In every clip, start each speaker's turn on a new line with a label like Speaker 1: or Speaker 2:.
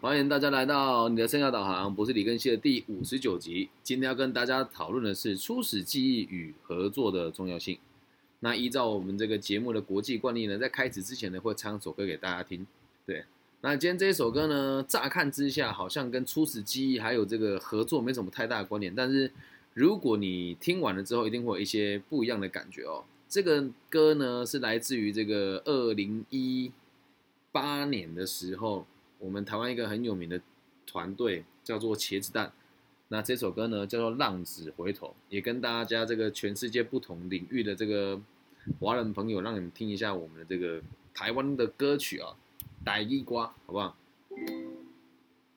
Speaker 1: 欢迎大家来到你的生涯导航，不是李根熙的第五十九集。今天要跟大家讨论的是初始记忆与合作的重要性。那依照我们这个节目的国际惯例呢，在开始之前呢，会唱首歌给大家听。对，那今天这一首歌呢，乍看之下好像跟初始记忆还有这个合作没什么太大的关联，但是如果你听完了之后，一定会有一些不一样的感觉哦。这个歌呢，是来自于这个二零一八年的时候。我们台湾一个很有名的团队叫做茄子蛋，那这首歌呢叫做《浪子回头》，也跟大家这个全世界不同领域的这个华人朋友，让你们听一下我们的这个台湾的歌曲啊，《大衣瓜》，好不好？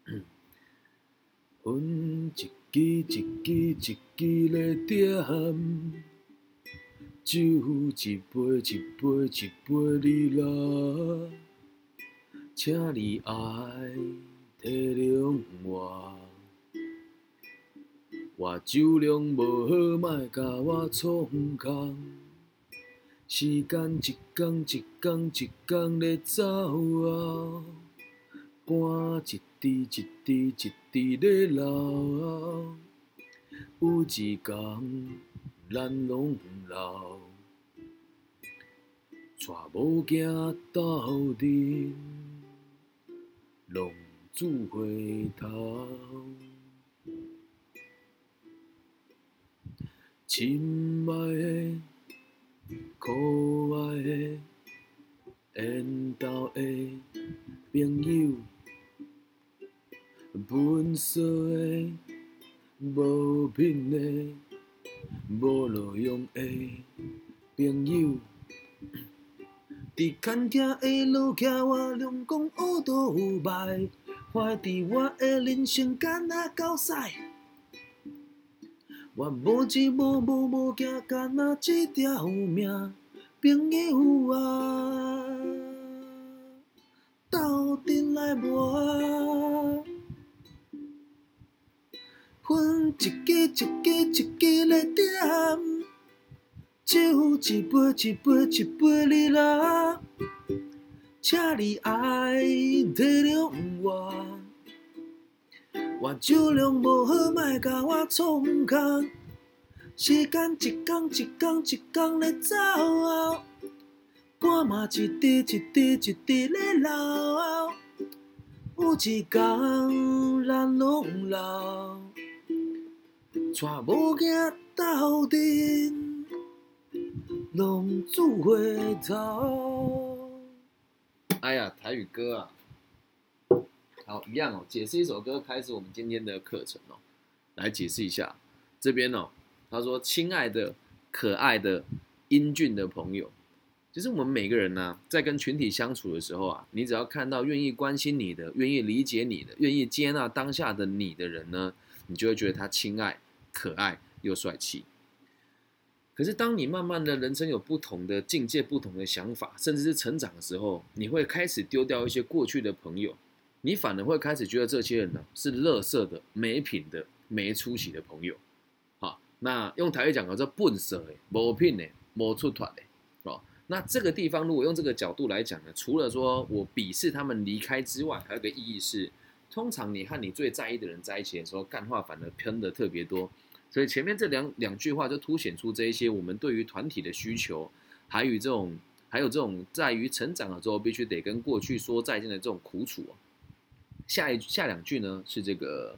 Speaker 1: 分一支一支一支咧点，酒一杯一杯一杯哩啦。请你爱体谅我，我酒量无好，莫甲我创空。时间一天一天一天咧走啊，汗一滴一滴一滴咧流。有一天咱拢老，带无行斗阵。浪子回头，亲爱的、可爱的、缘投的朋友，本色的、无品的、无路用的朋友。伫牵车的路徛，我两公学都有卖，怀伫我的人生敢若狗屎。我无钱无无无惊，敢若一条命。朋友啊，斗阵来磨，分一支一支一支来点。酒一杯一杯一杯哩啦，请你爱体谅我，我酒量无好，莫甲我创空。时间一天一天一天咧走，汗嘛一滴一滴一滴咧流，有一天咱拢老，带无行斗阵。龙珠回头。哎呀，台语歌啊，好一样哦。解释一首歌，开始我们今天的课程哦。来解释一下，这边哦，他说：“亲爱的、可爱的、英俊的朋友，其实我们每个人呢，在跟群体相处的时候啊，你只要看到愿意关心你的、愿意理解你的、愿意接纳当下的你的人呢，你就会觉得他亲爱、可爱又帅气。”可是，当你慢慢的人生有不同的境界、不同的想法，甚至是成长的时候，你会开始丢掉一些过去的朋友，你反而会开始觉得这些人呢是垃圾的、没品的、没出息的朋友。好，那用台语讲叫笨色的、没品的、没出团的，哦。那这个地方如果用这个角度来讲呢，除了说我鄙视他们离开之外，还有个意义是，通常你和你最在意的人在一起的时候，干话反而喷的特别多。所以前面这两两句话就凸显出这一些我们对于团体的需求，还有这种还有这种在于成长了之后必须得跟过去说再见的这种苦楚下一下两句呢是这个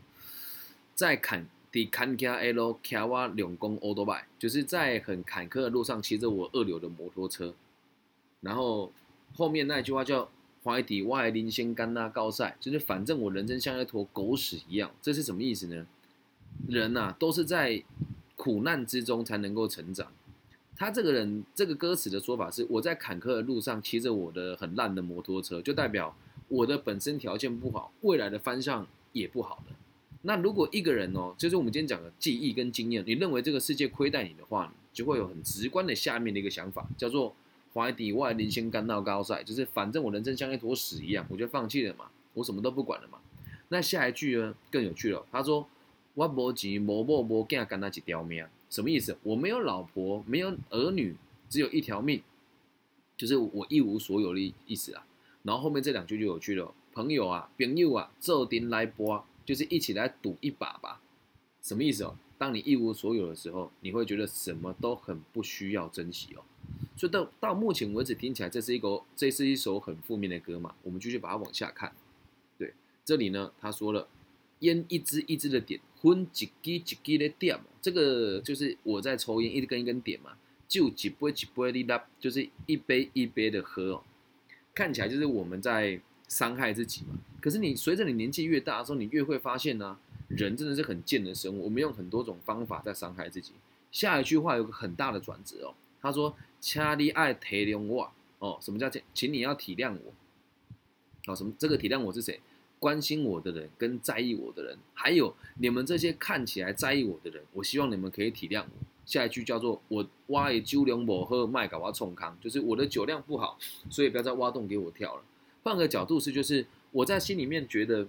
Speaker 1: 在坎迪坎加 L 卡瓦两公欧多拜，就是在很坎坷的路上骑着我二流的摩托车，然后后面那句话叫怀底外林先干那高塞，就是反正我人生像一坨狗屎一样，这是什么意思呢？人呐，都是在苦难之中才能够成长。他这个人，这个歌词的说法是：我在坎坷的路上骑着我的很烂的摩托车，就代表我的本身条件不好，未来的方向也不好的。那如果一个人哦，就是我们今天讲的记忆跟经验，你认为这个世界亏待你的话，就会有很直观的下面的一个想法，叫做怀底外林先干到高赛，就是反正我人生像一坨屎一样，我就放弃了嘛，我什么都不管了嘛。那下一句呢，更有趣了，他说。我无钱，无某无囝，干那一条命，什么意思？我没有老婆，没有儿女，只有一条命，就是我一无所有的意思啊。然后后面这两句就有趣了，朋友啊、朋友啊，坐定来播，就是一起来赌一把吧。什么意思哦？当你一无所有的时候，你会觉得什么都很不需要珍惜哦。所以到到目前为止听起来这是一个这是一首很负面的歌嘛？我们继续把它往下看。对，这里呢他说了，烟一支一支的点，昏几滴几滴的点，这个就是我在抽烟，一根一根点嘛，就几杯几杯的拉，就是一杯一杯的喝哦。看起来就是我们在伤害自己嘛。可是你随着你年纪越大的时候，你越会发现呢。人真的是很贱的生物，我们用很多种方法在伤害自己。下一句话有个很大的转折哦，他说：“掐你爱体谅我哦，什么叫请？请你要体谅我哦，什么？这个体谅我是谁？关心我的人，跟在意我的人，还有你们这些看起来在意我的人，我希望你们可以体谅我。下一句叫做：我挖一酒量不喝，卖给我冲康，就是我的酒量不好，所以不要再挖洞给我跳了。换个角度是，就是我在心里面觉得。”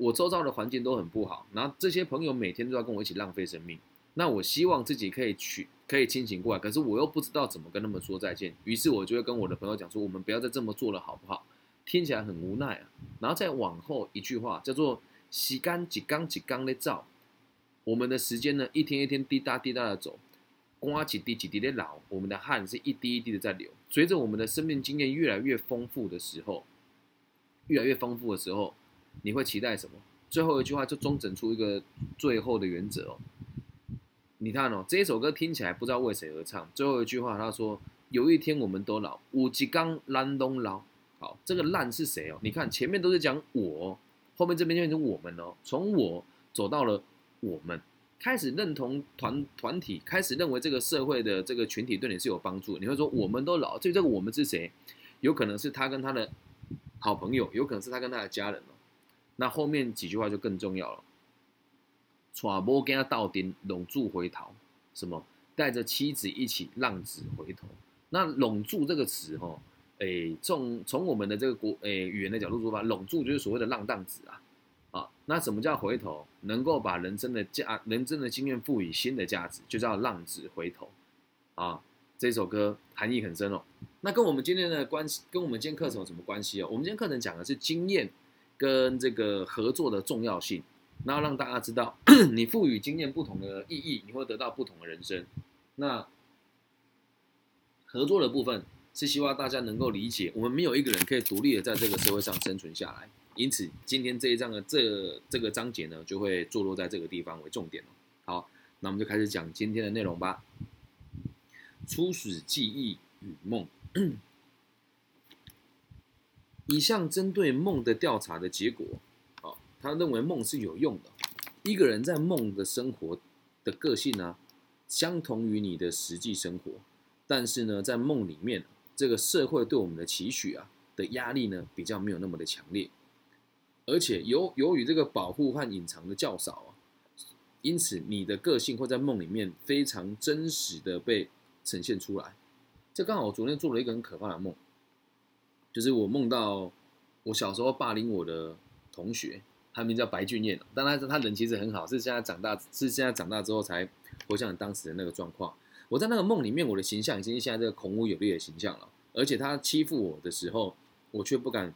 Speaker 1: 我周遭的环境都很不好，然后这些朋友每天都要跟我一起浪费生命。那我希望自己可以去，可以清醒过来，可是我又不知道怎么跟他们说再见。于是我就会跟我的朋友讲说：“我们不要再这么做了，好不好？”听起来很无奈啊。然后再往后一句话叫做“洗干几缸几缸的照”，我们的时间呢一天一天滴答滴答的走，刮几滴几滴的老，我们的汗是一滴一滴的在流。随着我们的生命经验越来越丰富的时候，越来越丰富的时候。你会期待什么？最后一句话就中整出一个最后的原则哦。你看哦，这一首歌听起来不知道为谁而唱。最后一句话他说：“有一天我们都老，五吉刚烂东老。”好，这个烂是谁哦？你看前面都是讲我，后面这边就变成我们哦。从我走到了我们，开始认同团团体，开始认为这个社会的这个群体对你是有帮助。你会说我们都老，至于这个我们是谁？有可能是他跟他的好朋友，有可能是他跟他的家人哦。那后面几句话就更重要了。揣摩跟他到顶，拢住回头，什么带着妻子一起浪子回头。那拢住这个词，哈，诶，从从我们的这个国诶语言的角度出发，拢住就是所谓的浪荡子啊。啊，那什么叫回头？能够把人生的价、人生的经验赋予新的价值，就叫浪子回头。啊，这首歌含义很深哦。那跟我们今天的关系，跟我们今天课程有什么关系哦？我们今天课程讲的是经验。跟这个合作的重要性，然后让大家知道，你赋予经验不同的意义，你会得到不同的人生。那合作的部分是希望大家能够理解，我们没有一个人可以独立的在这个社会上生存下来。因此，今天这一章的这这个章节呢，就会坐落在这个地方为重点好，那我们就开始讲今天的内容吧。初始记忆与梦。以上针对梦的调查的结果，啊，他认为梦是有用的。一个人在梦的生活的个性呢，相同于你的实际生活，但是呢，在梦里面，这个社会对我们的期许啊的压力呢，比较没有那么的强烈，而且由由于这个保护和隐藏的较少啊，因此你的个性会在梦里面非常真实的被呈现出来。这刚好我昨天做了一个很可怕的梦。就是我梦到我小时候霸凌我的同学，他名叫白俊彦，但他他人其实很好，是现在长大是现在长大之后才回想当时的那个状况。我在那个梦里面，我的形象已经是现在这个孔武有力的形象了，而且他欺负我的时候，我却不敢，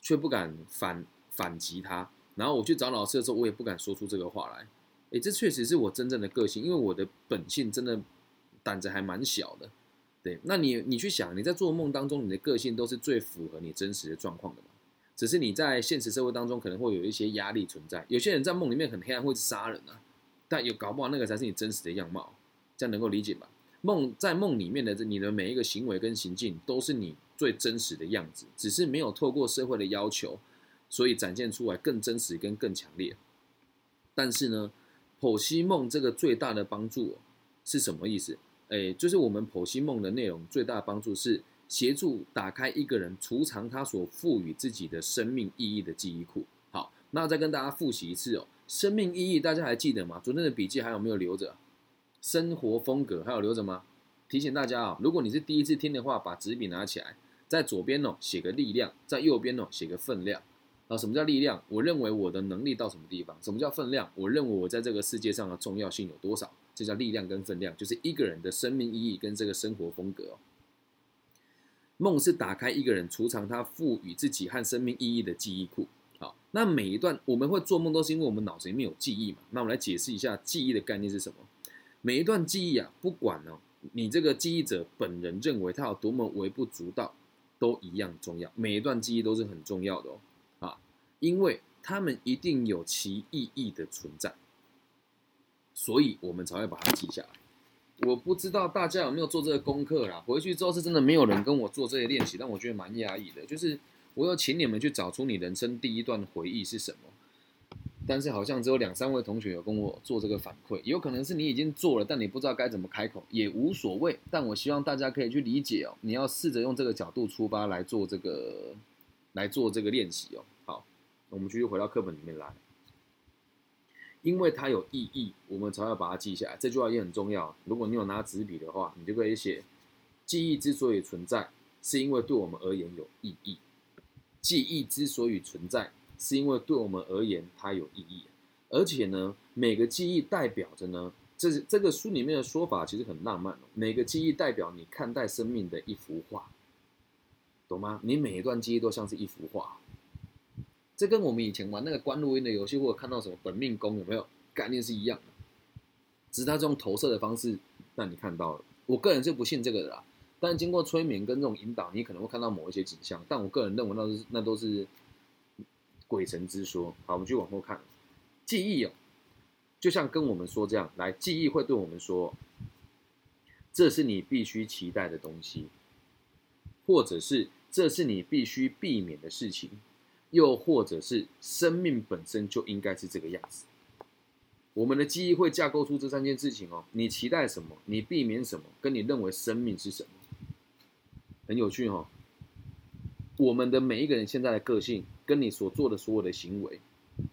Speaker 1: 却不敢反反击他。然后我去找老师的时候，我也不敢说出这个话来。诶，这确实是我真正的个性，因为我的本性真的胆子还蛮小的。对，那你你去想，你在做梦当中，你的个性都是最符合你真实的状况的嘛？只是你在现实社会当中可能会有一些压力存在。有些人在梦里面很黑暗，会杀人啊，但有搞不好那个才是你真实的样貌，这样能够理解吧？梦在梦里面的你的每一个行为跟行径都是你最真实的样子，只是没有透过社会的要求，所以展现出来更真实跟更强烈。但是呢，剖析梦这个最大的帮助是什么意思？哎，就是我们剖析梦的内容最大的帮助是协助打开一个人储藏他所赋予自己的生命意义的记忆库。好，那再跟大家复习一次哦，生命意义大家还记得吗？昨天的笔记还有没有留着？生活风格还有留着吗？提醒大家啊，如果你是第一次听的话，把纸笔拿起来，在左边哦写个力量，在右边哦写个分量。啊，什么叫力量？我认为我的能力到什么地方？什么叫分量？我认为我在这个世界上的重要性有多少？这叫力量跟分量，就是一个人的生命意义跟这个生活风格。梦是打开一个人储藏他赋予自己和生命意义的记忆库。好，那每一段我们会做梦，都是因为我们脑子里面有记忆嘛。那我们来解释一下记忆的概念是什么？每一段记忆啊，不管呢，你这个记忆者本人认为它有多么微不足道，都一样重要。每一段记忆都是很重要的哦，啊，因为他们一定有其意义的存在，所以我们才会把它记下来。我不知道大家有没有做这个功课啦？回去之后是真的没有人跟我做这些练习，但我觉得蛮压抑的。就是我要请你们去找出你人生第一段回忆是什么，但是好像只有两三位同学有跟我做这个反馈，有可能是你已经做了，但你不知道该怎么开口，也无所谓。但我希望大家可以去理解哦，你要试着用这个角度出发来做这个来做这个练习哦。好，我们继续回到课本里面来。因为它有意义，我们才要把它记下来。这句话也很重要。如果你有拿纸笔的话，你就可以写：记忆之所以存在，是因为对我们而言有意义。记忆之所以存在，是因为对我们而言它有意义。而且呢，每个记忆代表着呢，这是这个书里面的说法，其实很浪漫哦。每个记忆代表你看待生命的一幅画，懂吗？你每一段记忆都像是一幅画。这跟我们以前玩那个关录音的游戏，或者看到什么本命宫有没有概念是一样的，只是它这种投射的方式让你看到了。我个人是不信这个的啦，但经过催眠跟这种引导，你可能会看到某一些景象。但我个人认为那是那都是鬼神之说。好，我们继续往后看，记忆哦，就像跟我们说这样，来，记忆会对我们说，这是你必须期待的东西，或者是这是你必须避免的事情。又或者是生命本身就应该是这个样子，我们的记忆会架构出这三件事情哦。你期待什么？你避免什么？跟你认为生命是什么？很有趣哈。我们的每一个人现在的个性，跟你所做的所有的行为，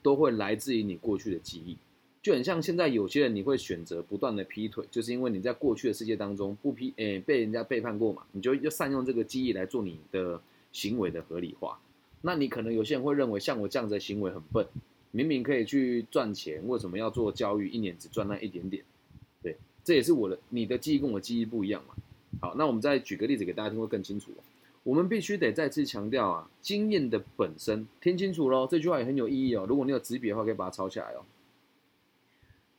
Speaker 1: 都会来自于你过去的记忆。就很像现在有些人，你会选择不断的劈腿，就是因为你在过去的世界当中不劈，诶，被人家背叛过嘛，你就要善用这个记忆来做你的行为的合理化。那你可能有些人会认为，像我这样子的行为很笨，明明可以去赚钱，为什么要做教育？一年只赚那一点点，对，这也是我的你的记忆跟我记忆不一样嘛。好，那我们再举个例子给大家听，会更清楚。我们必须得再次强调啊，经验的本身，听清楚喽，这句话也很有意义哦。如果你有纸笔的话，可以把它抄下来哦。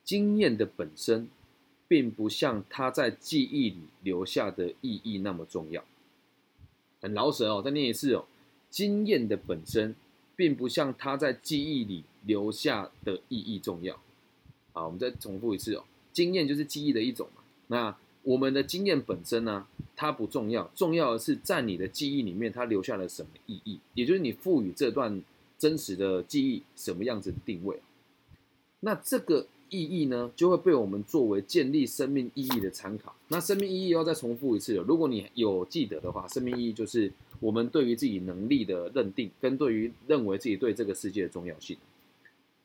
Speaker 1: 经验的本身，并不像它在记忆里留下的意义那么重要。很老舍哦，再念一次哦。经验的本身，并不像它在记忆里留下的意义重要。好，我们再重复一次哦。经验就是记忆的一种嘛。那我们的经验本身呢，它不重要，重要的是在你的记忆里面，它留下了什么意义，也就是你赋予这段真实的记忆什么样子的定位。那这个意义呢，就会被我们作为建立生命意义的参考。那生命意义要再重复一次。如果你有记得的话，生命意义就是。我们对于自己能力的认定，跟对于认为自己对这个世界的重要性，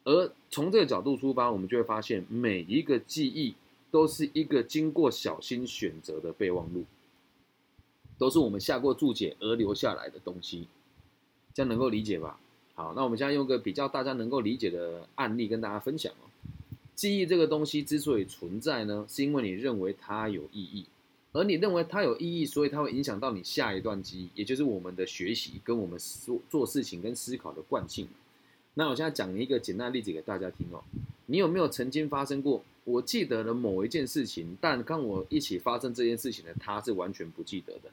Speaker 1: 而从这个角度出发，我们就会发现每一个记忆都是一个经过小心选择的备忘录，都是我们下过注解而留下来的东西，这样能够理解吧？好，那我们现在用个比较大家能够理解的案例跟大家分享哦。记忆这个东西之所以存在呢，是因为你认为它有意义。而你认为它有意义，所以它会影响到你下一段记忆，也就是我们的学习跟我们做做事情跟思考的惯性。那我现在讲一个简单的例子给大家听哦。你有没有曾经发生过？我记得了某一件事情，但跟我一起发生这件事情的他是完全不记得的。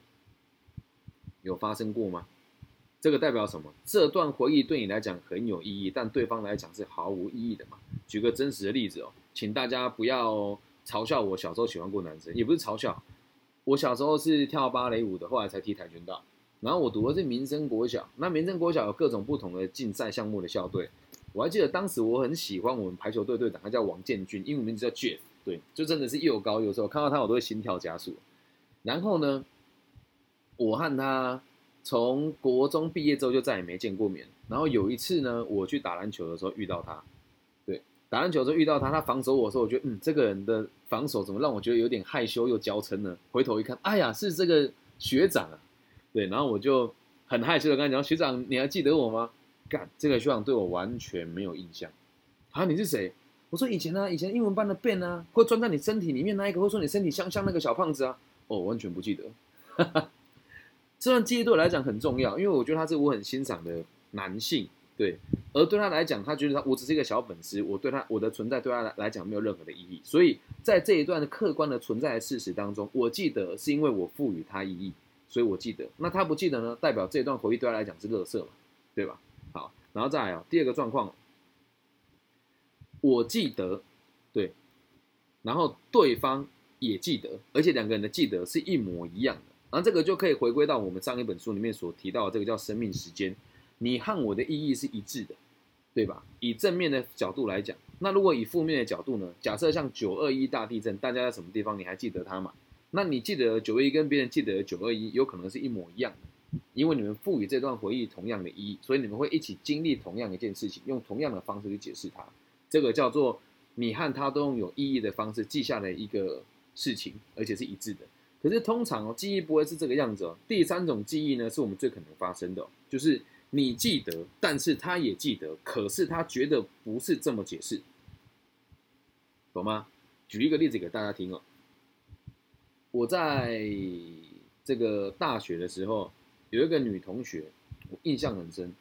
Speaker 1: 有发生过吗？这个代表什么？这段回忆对你来讲很有意义，但对方来讲是毫无意义的嘛？举个真实的例子哦，请大家不要嘲笑我小时候喜欢过男生，也不是嘲笑。我小时候是跳芭蕾舞的，后来才踢跆拳道。然后我读的是民生国小，那民生国小有各种不同的竞赛项目的校队。我还记得当时我很喜欢我们排球队队长，他叫王建军，英文名字叫 Jeff。对，就真的是又高又瘦，看到他我都会心跳加速。然后呢，我和他从国中毕业之后就再也没见过面。然后有一次呢，我去打篮球的时候遇到他。对打篮球的时候遇到他，他防守我的时候，我觉得嗯，这个人的防守怎么让我觉得有点害羞又娇嗔呢？回头一看，哎呀，是这个学长啊，对，然后我就很害羞的跟他讲，学长，你还记得我吗？干，这个学长对我完全没有印象。啊，你是谁？我说以前呢，以前英文班的 Ben 啊，会钻在你身体里面那一个，或者说你身体香香那个小胖子啊，哦，完全不记得。这段记忆对我来讲很重要，因为我觉得他是我很欣赏的男性，对，而对他来讲，他觉得他我只是一个小粉丝，我对他我的存在对他来来讲没有任何的意义，所以在这一段的客观的存在的事实当中，我记得是因为我赋予他意义，所以我记得。那他不记得呢，代表这段回忆对他来讲是垃圾嘛，对吧？然后再来啊，第二个状况，我记得，对，然后对方也记得，而且两个人的记得是一模一样的。然后这个就可以回归到我们上一本书里面所提到的这个叫生命时间，你和我的意义是一致的，对吧？以正面的角度来讲，那如果以负面的角度呢？假设像九二一大地震，大家在什么地方？你还记得它吗？那你记得九二一跟别人记得九二一有可能是一模一样的，因为你们赋予这段回忆同样的意义，所以你们会一起经历同样一件事情，用同样的方式去解释它。这个叫做你和他都用有意义的方式记下来一个事情，而且是一致的。可是通常哦，记忆不会是这个样子哦。第三种记忆呢，是我们最可能发生的，就是你记得，但是他也记得，可是他觉得不是这么解释，懂吗？举一个例子给大家听哦。我在这个大学的时候，有一个女同学，我印象很深。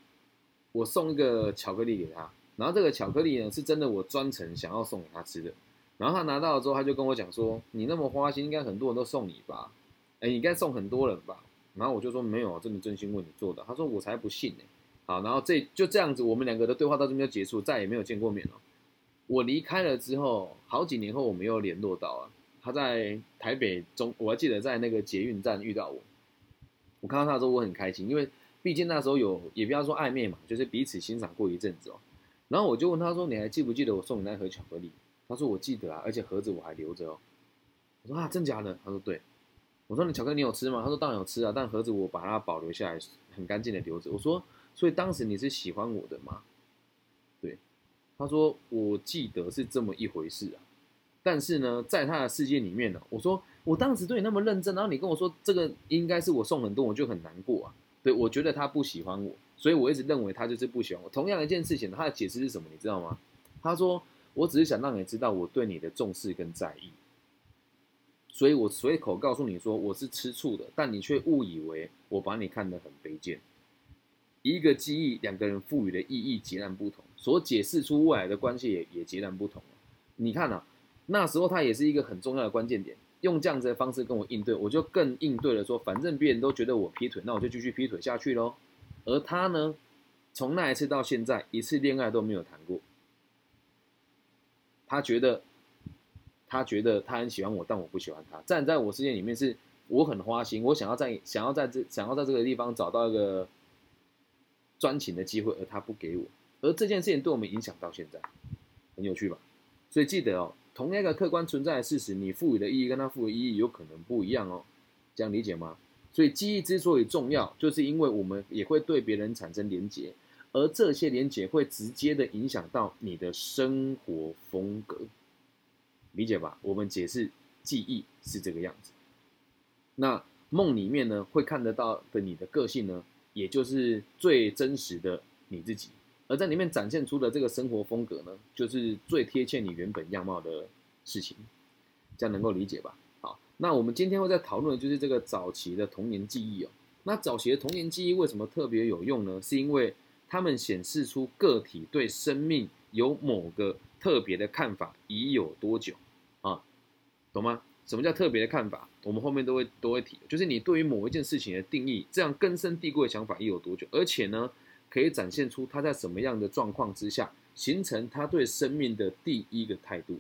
Speaker 1: 我送一个巧克力给她，然后这个巧克力呢，是真的我专程想要送给她吃的。然后她拿到了之后，她就跟我讲说：“你那么花心，应该很多人都送你吧？哎，应该送很多人吧？”然后我就说：“没有，真的真心为你做的。”她说：“我才不信呢。”好，然后这就这样子，我们两个的对话到这边就结束，再也没有见过面了。我离开了之后，好几年后我们又联络到了。他在台北中，我还记得在那个捷运站遇到我。我看到他的时候，我很开心，因为毕竟那时候有也不要说暧昧嘛，就是彼此欣赏过一阵子哦。然后我就问他说：“你还记不记得我送你那盒巧克力？”他说我记得啊，而且盒子我还留着哦。我说啊，真假的？他说对。我说你巧克力你有吃吗？他说当然有吃啊，但盒子我把它保留下来，很干净的留着。我说，所以当时你是喜欢我的吗？对。他说我记得是这么一回事啊。但是呢，在他的世界里面呢，我说我当时对你那么认真，然后你跟我说这个应该是我送很多，我就很难过啊。对，我觉得他不喜欢我，所以我一直认为他就是不喜欢我。同样一件事情，他的解释是什么？你知道吗？他说。我只是想让你知道我对你的重视跟在意，所以我随口告诉你说我是吃醋的，但你却误以为我把你看得很卑贱。一个记忆，两个人赋予的意义截然不同，所解释出未来的关系也也截然不同。你看啊，那时候他也是一个很重要的关键点，用这样子的方式跟我应对，我就更应对了，说反正别人都觉得我劈腿，那我就继续劈腿下去喽。而他呢，从那一次到现在，一次恋爱都没有谈过。他觉得，他觉得他很喜欢我，但我不喜欢他。站在我世界里面，是我很花心，我想要在想要在这想要在这个地方找到一个专情的机会，而他不给我。而这件事情对我们影响到现在，很有趣吧？所以记得哦，同一个客观存在的事实，你赋予的意义跟他赋予的意义有可能不一样哦。这样理解吗？所以记忆之所以重要，就是因为我们也会对别人产生连结。而这些连结会直接的影响到你的生活风格，理解吧？我们解释记忆是这个样子。那梦里面呢，会看得到的你的个性呢，也就是最真实的你自己。而在里面展现出的这个生活风格呢，就是最贴切你原本样貌的事情。这样能够理解吧？好，那我们今天会在讨论的就是这个早期的童年记忆哦。那早期的童年记忆为什么特别有用呢？是因为他们显示出个体对生命有某个特别的看法已有多久啊？懂吗？什么叫特别的看法？我们后面都会都会提，就是你对于某一件事情的定义，这样根深蒂固的想法已有多久？而且呢，可以展现出他在什么样的状况之下，形成他对生命的第一个态度，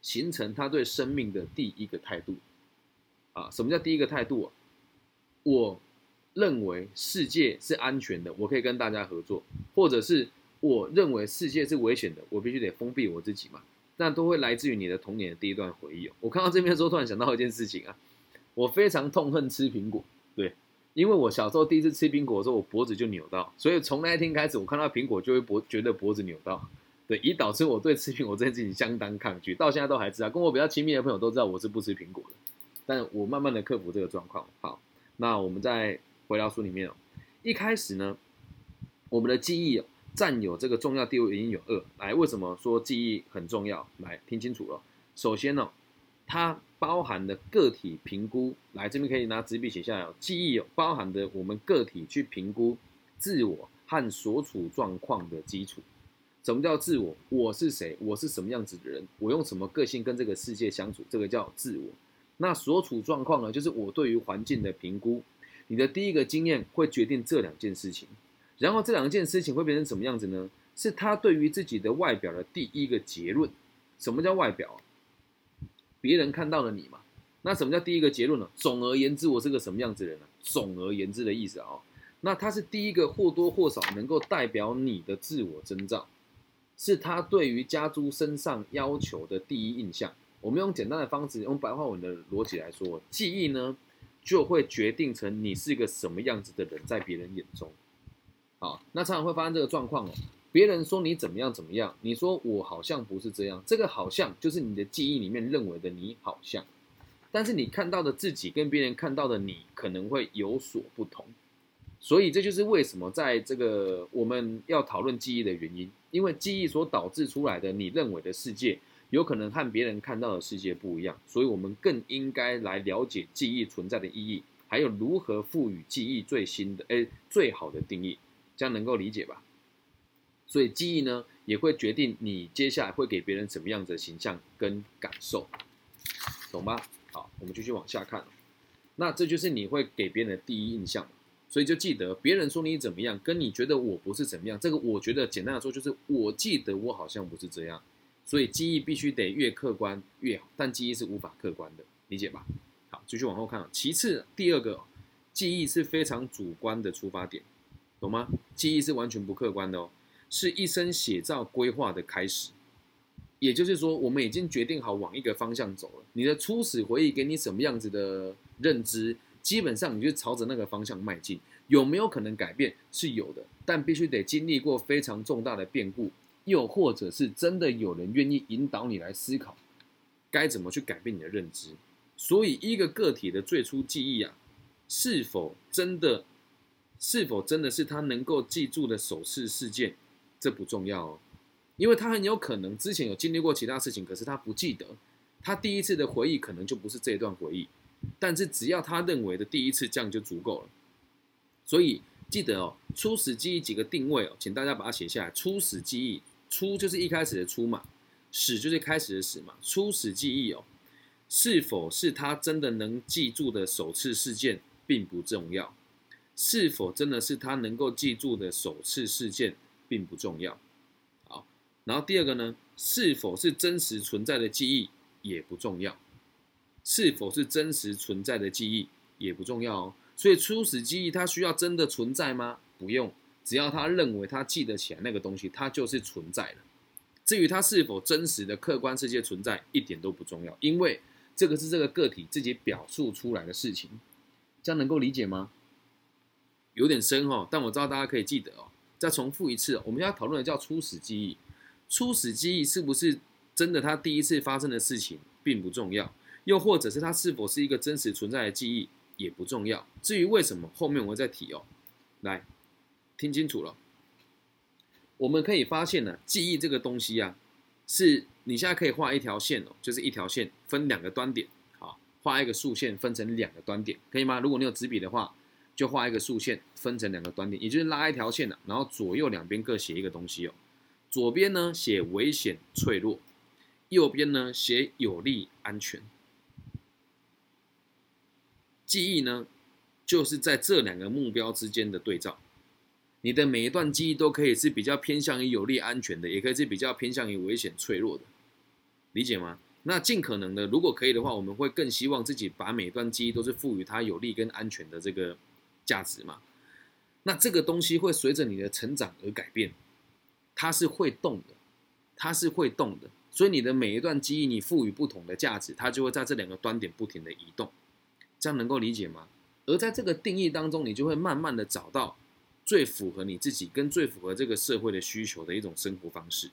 Speaker 1: 形成他对生命的第一个态度啊？什么叫第一个态度啊？我。认为世界是安全的，我可以跟大家合作；或者是我认为世界是危险的，我必须得封闭我自己嘛。那都会来自于你的童年的第一段回忆。我看到这边的时候，突然想到一件事情啊，我非常痛恨吃苹果，对，因为我小时候第一次吃苹果的时候，我脖子就扭到，所以从那一天开始，我看到苹果就会脖觉得脖子扭到，对，以导致我对吃苹果这件事情相当抗拒，到现在都还知道。跟我比较亲密的朋友都知道我是不吃苹果的，但我慢慢的克服这个状况。好，那我们再。回到书里面哦，一开始呢，我们的记忆占有这个重要地位已经有二。来，为什么说记忆很重要？来听清楚了。首先呢，它包含的个体评估，来这边可以拿纸笔写下来。记忆包含的我们个体去评估自我和所处状况的基础。什么叫自我？我是谁？我是什么样子的人？我用什么个性跟这个世界相处？这个叫自我。那所处状况呢？就是我对于环境的评估。你的第一个经验会决定这两件事情，然后这两件事情会变成什么样子呢？是他对于自己的外表的第一个结论。什么叫外表？别人看到了你嘛？那什么叫第一个结论呢？总而言之，我是个什么样子的人呢？总而言之的意思啊，那他是第一个或多或少能够代表你的自我征兆，是他对于家猪身上要求的第一印象。我们用简单的方式，用白话文的逻辑来说，记忆呢就会决定成你是一个什么样子的人，在别人眼中。好，那常常会发生这个状况哦。别人说你怎么样怎么样，你说我好像不是这样，这个好像就是你的记忆里面认为的你好像，但是你看到的自己跟别人看到的你可能会有所不同，所以这就是为什么在这个我们要讨论记忆的原因，因为记忆所导致出来的你认为的世界，有可能和别人看到的世界不一样，所以我们更应该来了解记忆存在的意义，还有如何赋予记忆最新的诶最好的定义，这样能够理解吧？所以记忆呢，也会决定你接下来会给别人什么样子的形象跟感受，懂吗？好，我们继续往下看。那这就是你会给别人的第一印象，所以就记得别人说你怎么样，跟你觉得我不是怎么样，这个我觉得简单的说就是我记得我好像不是这样，所以记忆必须得越客观越好，但记忆是无法客观的，理解吧？好，继续往后看。其次，第二个，记忆是非常主观的出发点，懂吗？记忆是完全不客观的哦。是一生写照规划的开始，也就是说，我们已经决定好往一个方向走了。你的初始回忆给你什么样子的认知，基本上你就朝着那个方向迈进。有没有可能改变？是有的，但必须得经历过非常重大的变故，又或者是真的有人愿意引导你来思考，该怎么去改变你的认知。所以，一个个体的最初记忆啊，是否真的，是否真的是他能够记住的首次事件？这不重要哦，因为他很有可能之前有经历过其他事情，可是他不记得，他第一次的回忆可能就不是这一段回忆，但是只要他认为的第一次这样就足够了。所以记得哦，初始记忆几个定位哦，请大家把它写下来。初始记忆，初就是一开始的初嘛，始就是开始的始嘛。初始记忆哦，是否是他真的能记住的首次事件并不重要，是否真的是他能够记住的首次事件。并不重要，好，然后第二个呢，是否是真实存在的记忆也不重要，是否是真实存在的记忆也不重要哦。所以初始记忆它需要真的存在吗？不用，只要他认为他记得起来那个东西，它就是存在的。至于它是否真实的客观世界存在，一点都不重要，因为这个是这个个体自己表述出来的事情，这样能够理解吗？有点深哦，但我知道大家可以记得哦。再重复一次，我们现在讨论的叫初始记忆。初始记忆是不是真的？它第一次发生的事情并不重要，又或者是它是否是一个真实存在的记忆也不重要。至于为什么，后面我会再提哦。来，听清楚了。我们可以发现呢，记忆这个东西啊，是你现在可以画一条线哦，就是一条线分两个端点，好，画一个竖线分成两个端点，可以吗？如果你有纸笔的话。就画一个竖线，分成两个端点，也就是拉一条线的，然后左右两边各写一个东西哦。左边呢写危险脆弱，右边呢写有利安全。记忆呢就是在这两个目标之间的对照。你的每一段记忆都可以是比较偏向于有利安全的，也可以是比较偏向于危险脆弱的，理解吗？那尽可能的，如果可以的话，我们会更希望自己把每段记忆都是赋予它有利跟安全的这个。价值嘛，那这个东西会随着你的成长而改变，它是会动的，它是会动的，所以你的每一段记忆你赋予不同的价值，它就会在这两个端点不停的移动，这样能够理解吗？而在这个定义当中，你就会慢慢的找到最符合你自己跟最符合这个社会的需求的一种生活方式。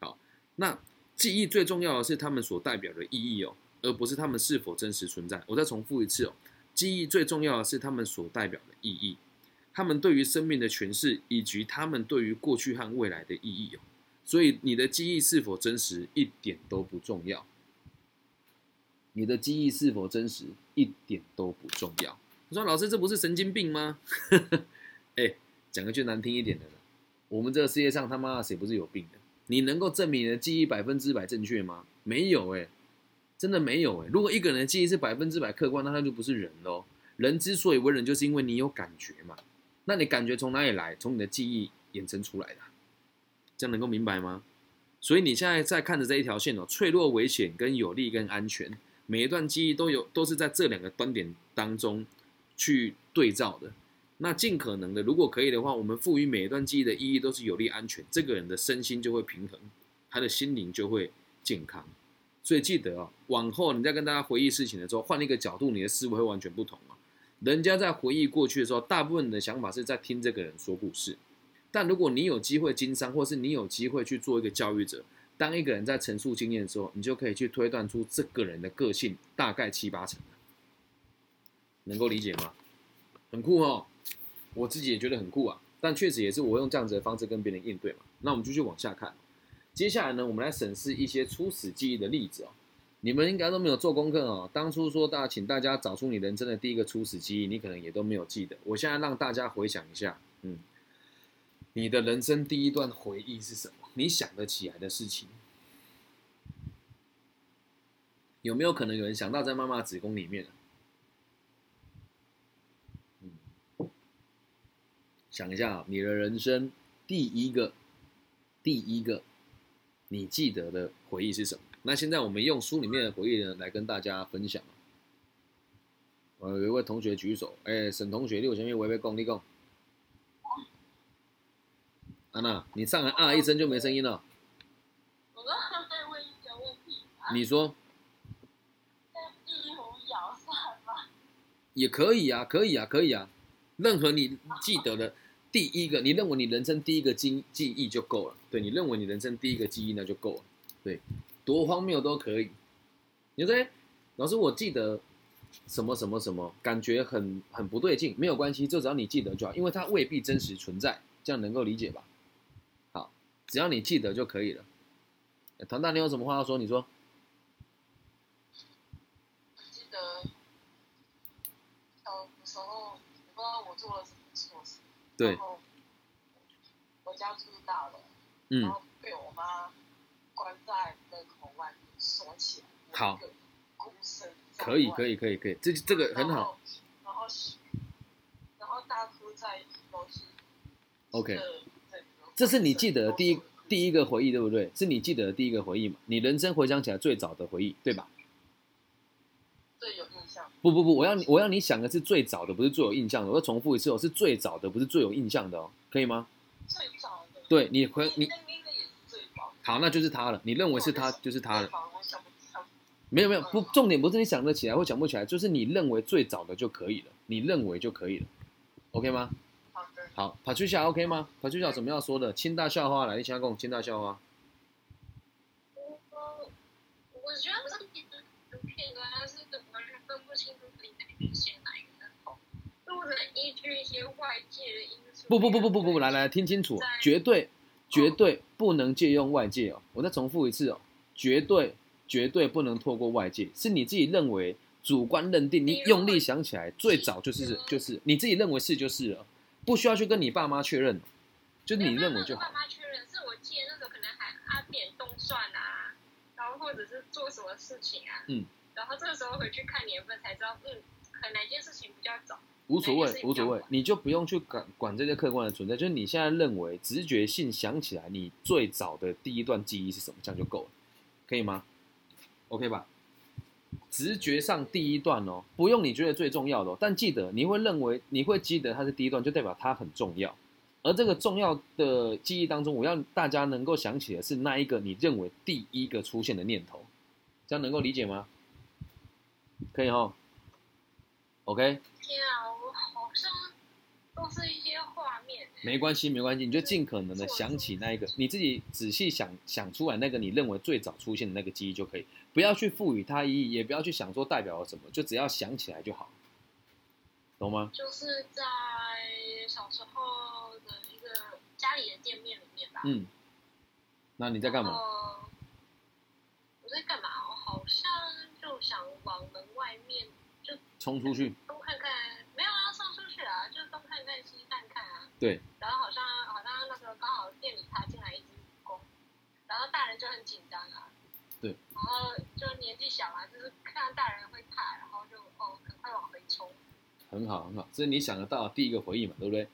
Speaker 1: 好，那记忆最重要的是他们所代表的意义哦，而不是他们是否真实存在。我再重复一次哦。记忆最重要的是他们所代表的意义，他们对于生命的诠释，以及他们对于过去和未来的意义哦。所以你的记忆是否真实，一点都不重要。你的记忆是否真实一点都不重要。我说老师，这不是神经病吗？哎，讲个句难听一点的呢，我们这个世界上他妈谁不是有病的？你能够证明你的记忆百分之百正确吗？没有哎，真的没有哎。如果一个人的记忆是百分之百客观，那他就不是人喽。人之所以为人，就是因为你有感觉嘛。那你感觉从哪里来？从你的记忆衍生出来的。这样能够明白吗？所以你现在在看的这一条线哦，脆弱、危险、跟有利、跟安全，每一段记忆都有，都是在这两个端点当中去对照的。那尽可能的，如果可以的话，我们赋予每一段记忆的意义都是有利、安全，这个人的身心就会平衡，他的心灵就会健康。所以记得哦，往后你再跟大家回忆事情的时候，换一个角度，你的思维会完全不同啊。人家在回忆过去的时候，大部分的想法是在听这个人说故事。但如果你有机会经商，或是你有机会去做一个教育者，当一个人在陈述经验的时候，你就可以去推断出这个人的个性大概七八成能够理解吗？很酷哦，我自己也觉得很酷啊。但确实也是我用这样子的方式跟别人应对嘛。那我们继续往下看，接下来呢，我们来审视一些初始记忆的例子哦。你们应该都没有做功课哦。当初说大，请大家找出你人生的第一个初始记忆，你可能也都没有记得。我现在让大家回想一下，嗯。你的人生第一段回忆是什么？你想得起来的事情，有没有可能有人想到在妈妈子宫里面？嗯，想一下，你的人生第一个、第一个你记得的回忆是什么？那现在我们用书里面的回忆呢，来跟大家分享。呃，有一位同学举手，哎，沈同学，六千元微微共立共。安娜，你上来啊一声就没声音了。
Speaker 2: 我刚刚在问一个问题。
Speaker 1: 你说。
Speaker 2: 壁虎咬算吗？
Speaker 1: 也可以啊，可以啊，可以啊。任何你记得的第一个，你认为你人生第一个记记忆就够了。对你认为你人生第一个记忆那就够了。对，多荒谬都可以。你说，老师，我记得什么什么什么，感觉很很不对劲，没有关系，就只要你记得就好，因为它未必真实存在，这样能够理解吧？好只要你记得就可以了。唐大，你有什么话要说？你说。
Speaker 2: 记得小时候，我不知道我做了什么
Speaker 1: 对。
Speaker 2: 我家住大楼，然后被我妈关在门口外面锁起来。
Speaker 1: 好。
Speaker 2: 孤身。
Speaker 1: 可以，可以，可以，可以，这这个很好。
Speaker 2: 然后，然后大哭在楼梯。
Speaker 1: OK。这是你记得第一第一个回忆，对不对？是你记得的第一个回忆嘛？你人生回想起来最早的回忆，对吧？
Speaker 2: 对有印象。
Speaker 1: 不不不，我要你我要你想的是最早的，不是最有印象的。我要重复一次哦，是最早的，不是最有印象的哦，可以吗？
Speaker 2: 最早的。
Speaker 1: 对你回你。
Speaker 2: 好，
Speaker 1: 那就是他了。你认为是他，就是他了。没有没有，不，重点不是你想得起来或想不起来，就是你认为最早的就可以了，你认为就可以了，OK 吗？好，跑去笑 OK 吗？跑去有什么要说的？清大校花来，你先讲清大校花。
Speaker 2: 我我觉得不能依据一些外界的因素。
Speaker 1: 不不不不不不，来来听清楚，绝对绝对不能借用外界哦！我再重复一次哦，绝对绝对不能透过外界，是你自己认为主观认定，你用力想起来，最早就是就是你自己认为是就是了。不需要去跟你爸妈确认，就是你认为就好。
Speaker 2: 爸妈确认是我记得那时候可能还阿点动算啊，然后或者是做什么事情啊，嗯，然后这个时候回去看年份才知道，嗯，可能哪件事情比较早。
Speaker 1: 无所谓，无所谓，你就不用去管管这些客观的存在，就是你现在认为直觉性想起来你最早的第一段记忆是什么，这样就够了，可以吗？OK 吧？直觉上第一段哦，不用你觉得最重要的，但记得你会认为你会记得它是第一段，就代表它很重要。而这个重要的记忆当中，我要大家能够想起的是那一个你认为第一个出现的念头，这样能够理解吗？可以哈，OK。
Speaker 2: 天啊，我好像都是一些画面。
Speaker 1: 没关系，没关系，你就尽可能的想起那一个，你自己仔细想想出来那个你认为最早出现的那个记忆就可以。不要去赋予它意义，也不要去想说代表了什么，就只要想起来就好，懂吗？
Speaker 2: 就是在小时候的一个家里的店面里面吧。嗯。
Speaker 1: 那你在干嘛？
Speaker 2: 我在干嘛？我好像就想玩
Speaker 1: 冲出去，
Speaker 2: 东看看，没有啊送出去啊，就是东看看西看看啊。
Speaker 1: 对。
Speaker 2: 然后好像好像那个刚好店里爬进来一只蜈蚣，然后大人就很紧张啊。
Speaker 1: 对。
Speaker 2: 然后就年纪小嘛，就是看到大人会怕，然后就哦赶快往回冲。
Speaker 1: 很好很好，这是你想得到的第一个回忆嘛，对不对？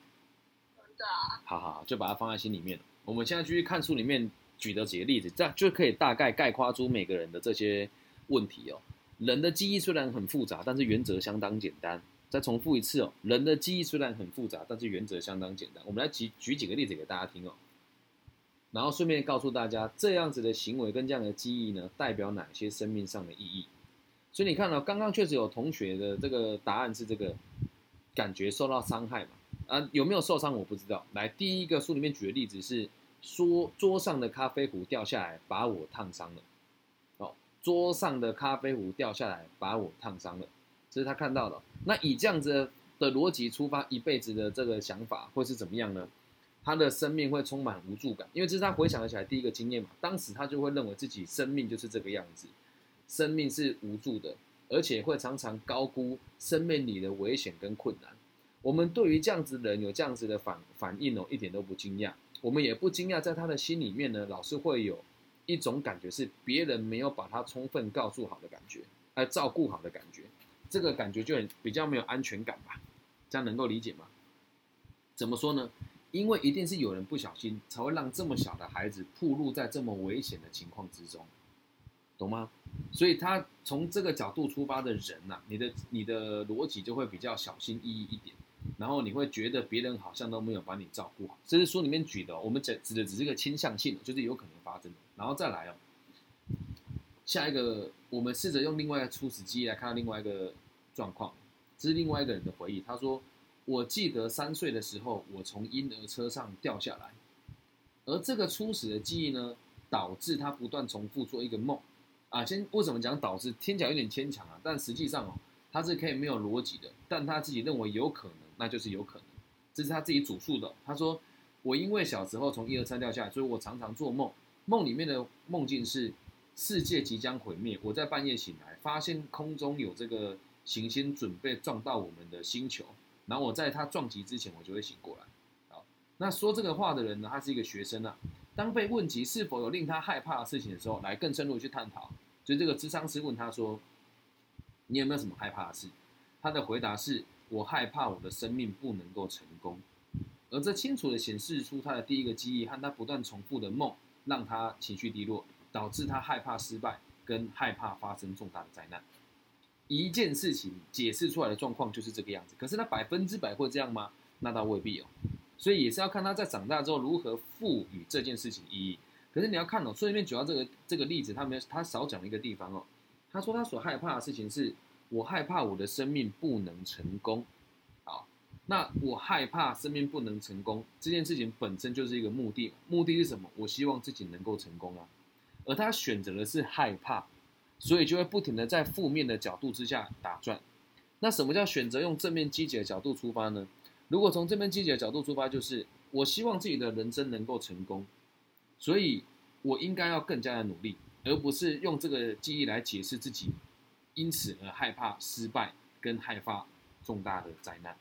Speaker 2: 对啊。
Speaker 1: 好好好，就把它放在心里面。我们现在继续看书里面举的几个例子，这样就可以大概概括出每个人的这些问题哦。人的记忆虽然很复杂，但是原则相当简单。再重复一次哦，人的记忆虽然很复杂，但是原则相当简单。我们来举举几个例子给大家听哦，然后顺便告诉大家，这样子的行为跟这样的记忆呢，代表哪些生命上的意义。所以你看到刚刚确实有同学的这个答案是这个感觉受到伤害嘛？啊，有没有受伤我不知道。来，第一个书里面举的例子是说桌上的咖啡壶掉下来把我烫伤了。桌上的咖啡壶掉下来把我烫伤了，这是他看到的。那以这样子的逻辑出发，一辈子的这个想法会是怎么样呢？他的生命会充满无助感，因为这是他回想起来第一个经验嘛。当时他就会认为自己生命就是这个样子。生命是无助的，而且会常常高估生命里的危险跟困难。我们对于这样子的人有这样子的反反应哦，一点都不惊讶。我们也不惊讶，在他的心里面呢，老是会有一种感觉是别人没有把他充分告诉好的感觉，呃，照顾好的感觉。这个感觉就很比较没有安全感吧？这样能够理解吗？怎么说呢？因为一定是有人不小心，才会让这么小的孩子暴露在这么危险的情况之中。懂吗？所以他从这个角度出发的人呐，你的你的逻辑就会比较小心翼翼一点，然后你会觉得别人好像都没有把你照顾好。这是书里面举的，我们指指的只是个倾向性，就是有可能发生的。然后再来哦，下一个我们试着用另外一个初始记忆来看到另外一个状况，这是另外一个人的回忆。他说：“我记得三岁的时候，我从婴儿车上掉下来，而这个初始的记忆呢，导致他不断重复做一个梦。”啊，先为什么讲导致听起来有点牵强啊？但实际上哦，他是可以没有逻辑的，但他自己认为有可能，那就是有可能，这是他自己主述的。他说：“我因为小时候从一二三掉下来，所以我常常做梦，梦里面的梦境是世界即将毁灭，我在半夜醒来，发现空中有这个行星准备撞到我们的星球，然后我在它撞击之前，我就会醒过来。”好，那说这个话的人呢，他是一个学生啊。当被问及是否有令他害怕的事情的时候，来更深入去探讨。所以这个智商师问他说：“你有没有什么害怕的事？”他的回答是：“我害怕我的生命不能够成功。”而这清楚的显示出他的第一个记忆和他不断重复的梦，让他情绪低落，导致他害怕失败跟害怕发生重大的灾难。一件事情解释出来的状况就是这个样子，可是他百分之百会这样吗？那倒未必哦。所以也是要看他在长大之后如何赋予这件事情意义。可是你要看哦，书里面主要这个这个例子，他没有他少讲了一个地方哦。他说他所害怕的事情是，我害怕我的生命不能成功。那我害怕生命不能成功这件事情本身就是一个目的，目的是什么？我希望自己能够成功啊。而他选择的是害怕，所以就会不停的在负面的角度之下打转。那什么叫选择用正面积极的角度出发呢？如果从正面积极的角度出发，就是我希望自己的人生能够成功，所以我应该要更加的努力，而不是用这个记忆来解释自己，因此而害怕失败跟害怕重大的灾难。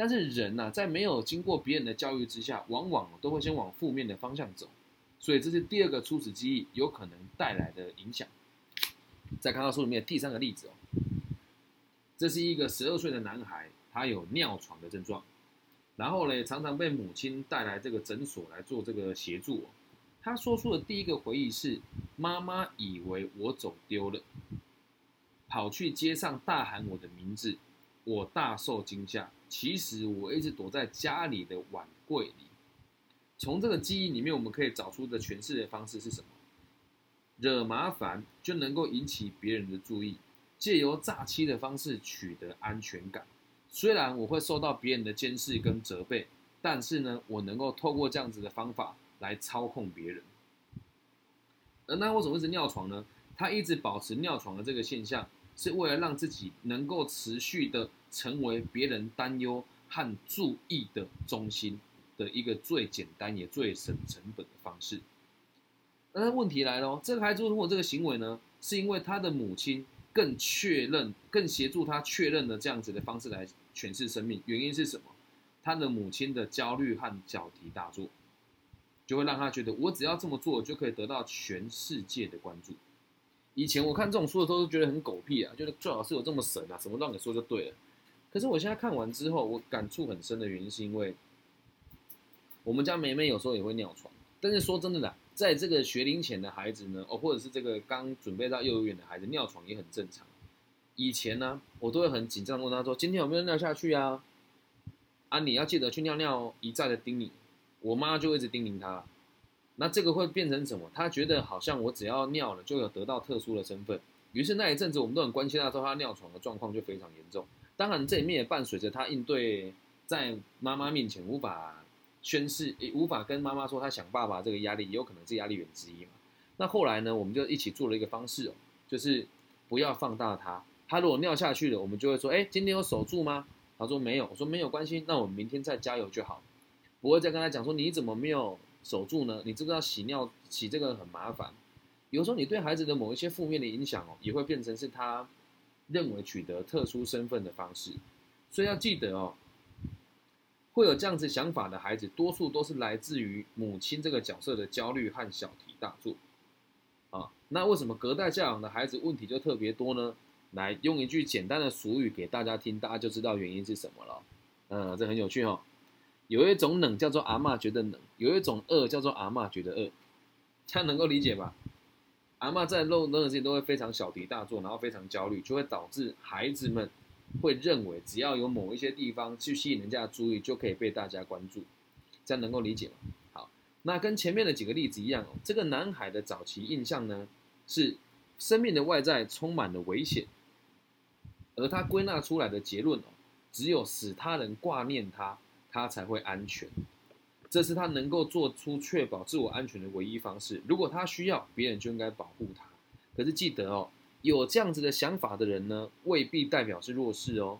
Speaker 1: 但是人呐，在没有经过别人的教育之下，往往都会先往负面的方向走，所以这是第二个初始记忆有可能带来的影响。再看到书里面第三个例子哦，这是一个十二岁的男孩，他有尿床的症状。然后呢，常常被母亲带来这个诊所来做这个协助。他说出的第一个回忆是：妈妈以为我走丢了，跑去街上大喊我的名字，我大受惊吓。其实我一直躲在家里的碗柜里。从这个记忆里面，我们可以找出的诠释的方式是什么？惹麻烦就能够引起别人的注意，借由诈欺的方式取得安全感。虽然我会受到别人的监视跟责备，但是呢，我能够透过这样子的方法来操控别人。而那为什么一直尿床呢？他一直保持尿床的这个现象，是为了让自己能够持续的成为别人担忧和注意的中心的一个最简单也最省成本的方式。那问题来了，这个孩子如果这个行为呢，是因为他的母亲更确认、更协助他确认的这样子的方式来诠释生命。原因是什么？他的母亲的焦虑和脚蹄大作，就会让他觉得我只要这么做就可以得到全世界的关注。以前我看这种书的时候都觉得很狗屁啊，觉得最好是有这么神啊，什么乱给说就对了。可是我现在看完之后，我感触很深的原因是因为，我们家梅梅有时候也会尿床，但是说真的啦，在这个学龄前的孩子呢，哦，或者是这个刚准备到幼儿园的孩子，尿床也很正常。以前呢，我都会很紧张问他说：“今天有没有尿下去啊？”啊，你要记得去尿尿哦，一再的叮咛。我妈就一直叮咛他。那这个会变成什么？他觉得好像我只要尿了就有得到特殊的身份。于是那一阵子我们都很关心他，说他尿床的状况就非常严重。当然这里面也伴随着他应对在妈妈面前无法宣誓，无法跟妈妈说他想爸爸这个压力，也有可能是压力源之一嘛。那后来呢，我们就一起做了一个方式哦，就是不要放大他。他如果尿下去了，我们就会说：哎，今天有守住吗？他说没有。我说没有关系，那我们明天再加油就好。不会再跟他讲说你怎么没有。守住呢？你知不知道洗尿洗这个很麻烦？有时候你对孩子的某一些负面的影响哦，也会变成是他认为取得特殊身份的方式。所以要记得哦，会有这样子想法的孩子，多数都是来自于母亲这个角色的焦虑和小题大做。啊，那为什么隔代教养的孩子问题就特别多呢？来用一句简单的俗语给大家听，大家就知道原因是什么了。嗯，这很有趣哦。有一种冷叫做阿妈觉得冷，有一种饿叫做阿妈觉得饿，这样能够理解吧？阿妈在任何事情都会非常小题大做，然后非常焦虑，就会导致孩子们会认为只要有某一些地方去吸引人家的注意，就可以被大家关注，这样能够理解吗？好，那跟前面的几个例子一样，这个男孩的早期印象呢是生命的外在充满了危险，而他归纳出来的结论哦，只有使他人挂念他。他才会安全，这是他能够做出确保自我安全的唯一方式。如果他需要，别人就应该保护他。可是记得哦，有这样子的想法的人呢，未必代表是弱势哦。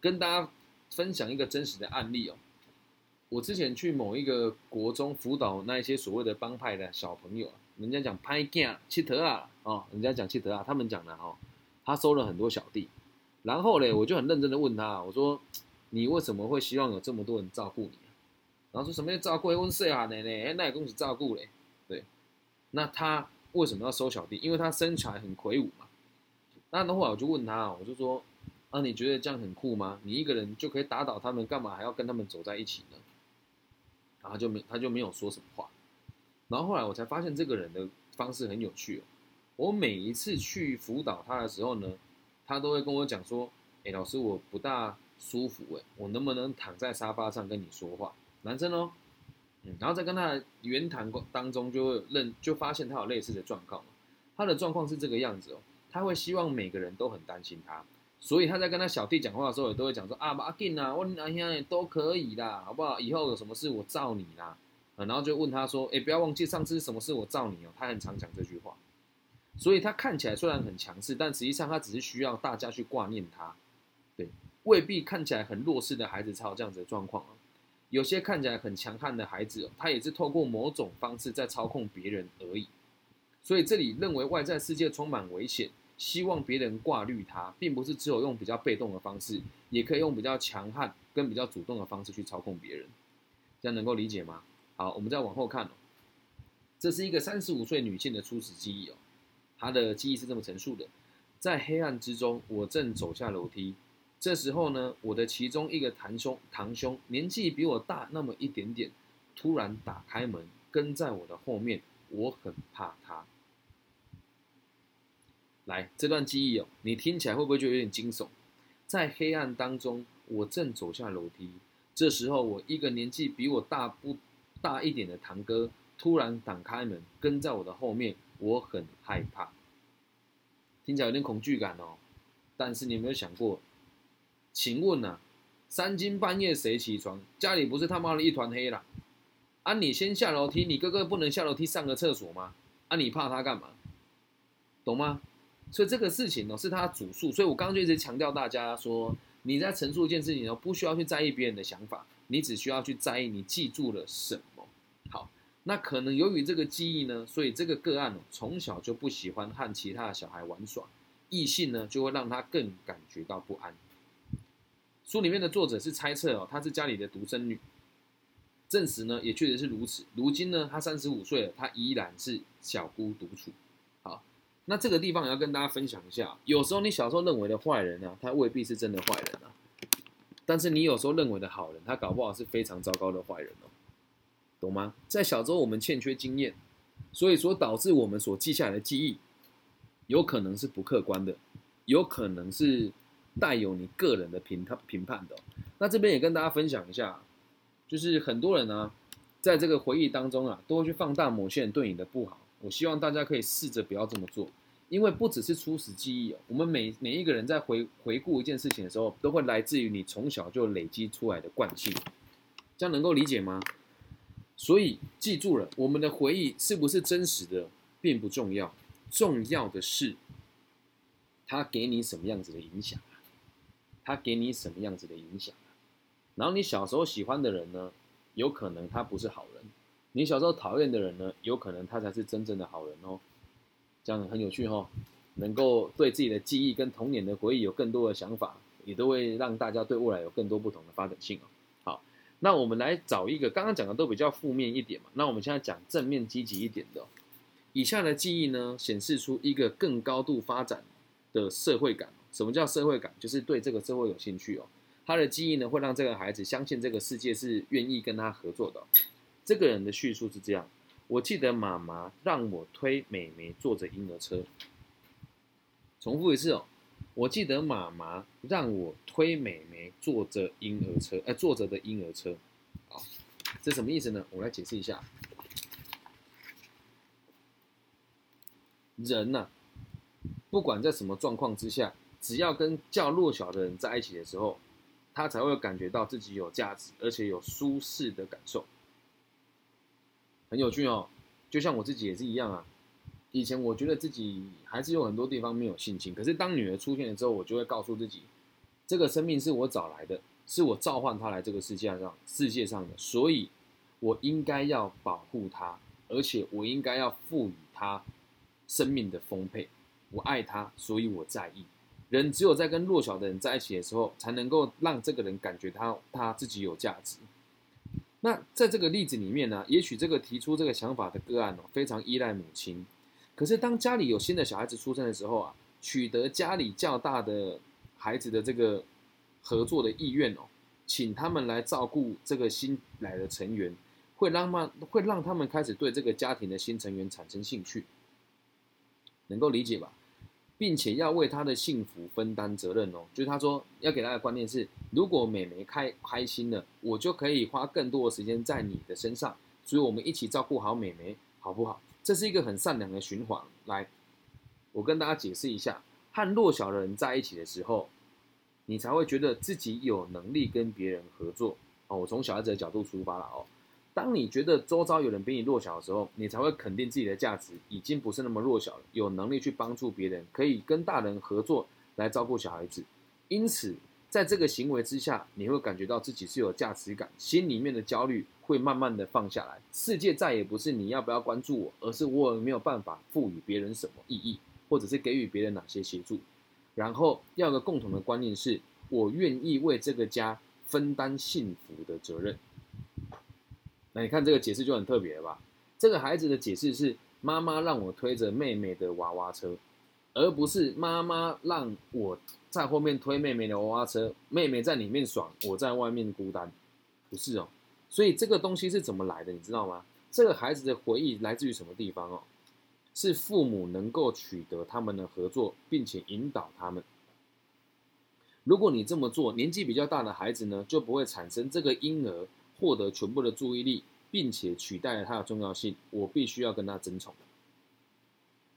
Speaker 1: 跟大家分享一个真实的案例哦，我之前去某一个国中辅导那一些所谓的帮派的小朋友，人家讲拍架气头啊，哦，人家讲气头啊，他们讲的哦，他收了很多小弟，然后嘞，我就很认真的问他，我说。你为什么会希望有这么多人照顾你？然后说什么要照顾？问谁啊？奶奶，哎，那也恭喜照顾嘞。对，那他为什么要收小弟？因为他身材很魁梧嘛。那的话，我就问他，我就说，啊，你觉得这样很酷吗？你一个人就可以打倒他们，干嘛还要跟他们走在一起呢？然后就没，他就没有说什么话。然后后来我才发现这个人的方式很有趣哦。我每一次去辅导他的时候呢，他都会跟我讲说，哎，老师，我不大。舒服哎，我能不能躺在沙发上跟你说话？男生哦，嗯，然后在跟他的言谈过当中，就会认就发现他有类似的状况。他的状况是这个样子哦，他会希望每个人都很担心他，所以他在跟他小弟讲话的时候，也都会讲说啊，阿金啊，我阿兄都可以啦，好不好？以后有什么事我罩你啦，然后就问他说，哎，不要忘记上次什么事我罩你哦。他很常讲这句话，所以他看起来虽然很强势，但实际上他只是需要大家去挂念他，对。未必看起来很弱势的孩子才有这样子的状况啊，有些看起来很强悍的孩子，他也是透过某种方式在操控别人而已。所以这里认为外在世界充满危险，希望别人挂虑他，并不是只有用比较被动的方式，也可以用比较强悍跟比较主动的方式去操控别人。这样能够理解吗？好，我们再往后看哦。这是一个三十五岁女性的初始记忆哦，她的记忆是这么陈述的：在黑暗之中，我正走下楼梯。这时候呢，我的其中一个堂兄，堂兄年纪比我大那么一点点，突然打开门，跟在我的后面，我很怕他。来，这段记忆哦，你听起来会不会觉得有点惊悚？在黑暗当中，我正走下楼梯，这时候我一个年纪比我大不大一点的堂哥，突然打开门，跟在我的后面，我很害怕。听起来有点恐惧感哦，但是你有没有想过？请问呢，三更半夜谁起床？家里不是他妈的一团黑啦？啊，你先下楼梯，你哥哥不能下楼梯上个厕所吗？啊，你怕他干嘛？懂吗？所以这个事情呢，是他主诉。所以我刚刚就一直强调大家说，你在陈述一件事情呢，不需要去在意别人的想法，你只需要去在意你记住了什么。好，那可能由于这个记忆呢，所以这个个案哦从小就不喜欢和其他的小孩玩耍。异性呢就会让他更感觉到不安。书里面的作者是猜测哦，她是家里的独生女，证实呢也确实是如此。如今呢，她三十五岁了，她依然是小姑独处。好，那这个地方也要跟大家分享一下，有时候你小时候认为的坏人呢，他未必是真的坏人啊。但是你有时候认为的好人，他搞不好是非常糟糕的坏人哦，懂吗？在小时候我们欠缺经验，所以说导致我们所记下来的记忆，有可能是不客观的，有可能是带有你个人的评判评判的。那这边也跟大家分享一下，就是很多人呢，在这个回忆当中啊，都会去放大某些人对你的不好。我希望大家可以试着不要这么做。因为不只是初始记忆哦，我们每每一个人在回回顾一件事情的时候，都会来自于你从小就累积出来的惯性，这样能够理解吗？所以记住了，我们的回忆是不是真实的并不重要，重要的是它给你什么样子的影响？他给你什么样子的影响啊？然后你小时候喜欢的人呢，有可能他不是好人；你小时候讨厌的人呢，有可能他才是真正的好人哦。这样很有趣哦，能够对自己的记忆跟童年的回忆有更多的想法，也都会让大家对未来有更多不同的发展性哦。好，那我们来找一个刚刚讲的都比较负面一点嘛，那我们现在讲正面积极一点的。以下的记忆呢，显示出一个更高度发展的社会感。什么叫社会感？就是对这个社会有兴趣哦。他的记忆呢，会让这个孩子相信这个世界是愿意跟他合作的。这个人的叙述是这样。我记得妈妈让我推美美坐着婴儿车。重复一次哦，我记得妈妈让我推美美坐着婴儿车，呃，坐着的婴儿车。好，这什么意思呢？我来解释一下。人呐，不管在什么状况之下，只要跟较弱小的人在一起的时候，他才会感觉到自己有价值，而且有舒适的感受。很有趣哦，就像我自己也是一样啊。以前我觉得自己还是有很多地方没有信心，可是当女儿出现了之后，我就会告诉自己，这个生命是我找来的，是我召唤她来这个世界上世界上的，所以我应该要保护她，而且我应该要赋予她生命的丰沛。我爱他，所以我在意。人只有在跟弱小的人在一起的时候，才能够让这个人感觉他他自己有价值。那在这个例子里面呢，也许这个提出这个想法的个案哦，非常依赖母亲。可是当家里有新的小孩子出生的时候啊，取得家里较大的孩子的这个合作的意愿哦，请他们来照顾这个新来的成员，会让他会让他们开始对这个家庭的新成员产生兴趣，能够理解吧？并且要为他的幸福分担责任哦，就是他说要给他的观念是，如果美眉开开心了，我就可以花更多的时间在你的身上，所以我们一起照顾好美眉，好不好？这是一个很善良的循环。来，我跟大家解释一下，和弱小的人在一起的时候，你才会觉得自己有能力跟别人合作哦。我从小孩子的角度出发了哦。当你觉得周遭有人比你弱小的时候，你才会肯定自己的价值已经不是那么弱小了，有能力去帮助别人，可以跟大人合作来照顾小孩子。因此，在这个行为之下，你会感觉到自己是有价值感，心里面的焦虑会慢慢的放下来。世界再也不是你要不要关注我，而是我有没有办法赋予别人什么意义，或者是给予别人哪些协助。然后，要个共同的观念是，我愿意为这个家分担幸福的责任。那你看这个解释就很特别了吧？这个孩子的解释是妈妈让我推着妹妹的娃娃车，而不是妈妈让我在后面推妹妹的娃娃车，妹妹在里面爽，我在外面孤单，不是哦。所以这个东西是怎么来的，你知道吗？这个孩子的回忆来自于什么地方哦？是父母能够取得他们的合作，并且引导他们。如果你这么做，年纪比较大的孩子呢，就不会产生这个婴儿。获得全部的注意力，并且取代了他的重要性，我必须要跟他争宠，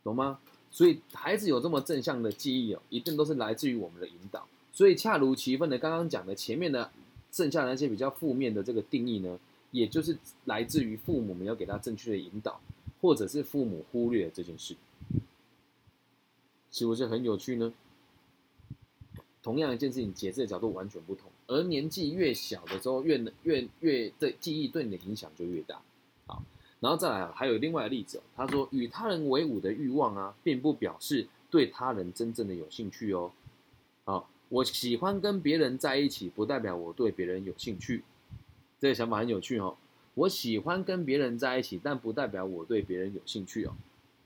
Speaker 1: 懂吗？所以孩子有这么正向的记忆哦，一定都是来自于我们的引导。所以恰如其分的，刚刚讲的前面的剩下的那些比较负面的这个定义呢，也就是来自于父母没有给他正确的引导，或者是父母忽略了这件事，是不是很有趣呢？同样一件事情，解释的角度完全不同。而年纪越小的时候，越越越对记忆对你的影响就越大。好，然后再来还有另外的例子，他说与他人为伍的欲望啊，并不表示对他人真正的有兴趣哦。好，我喜欢跟别人在一起，不代表我对别人有兴趣。这个想法很有趣哦。我喜欢跟别人在一起，但不代表我对别人有兴趣哦。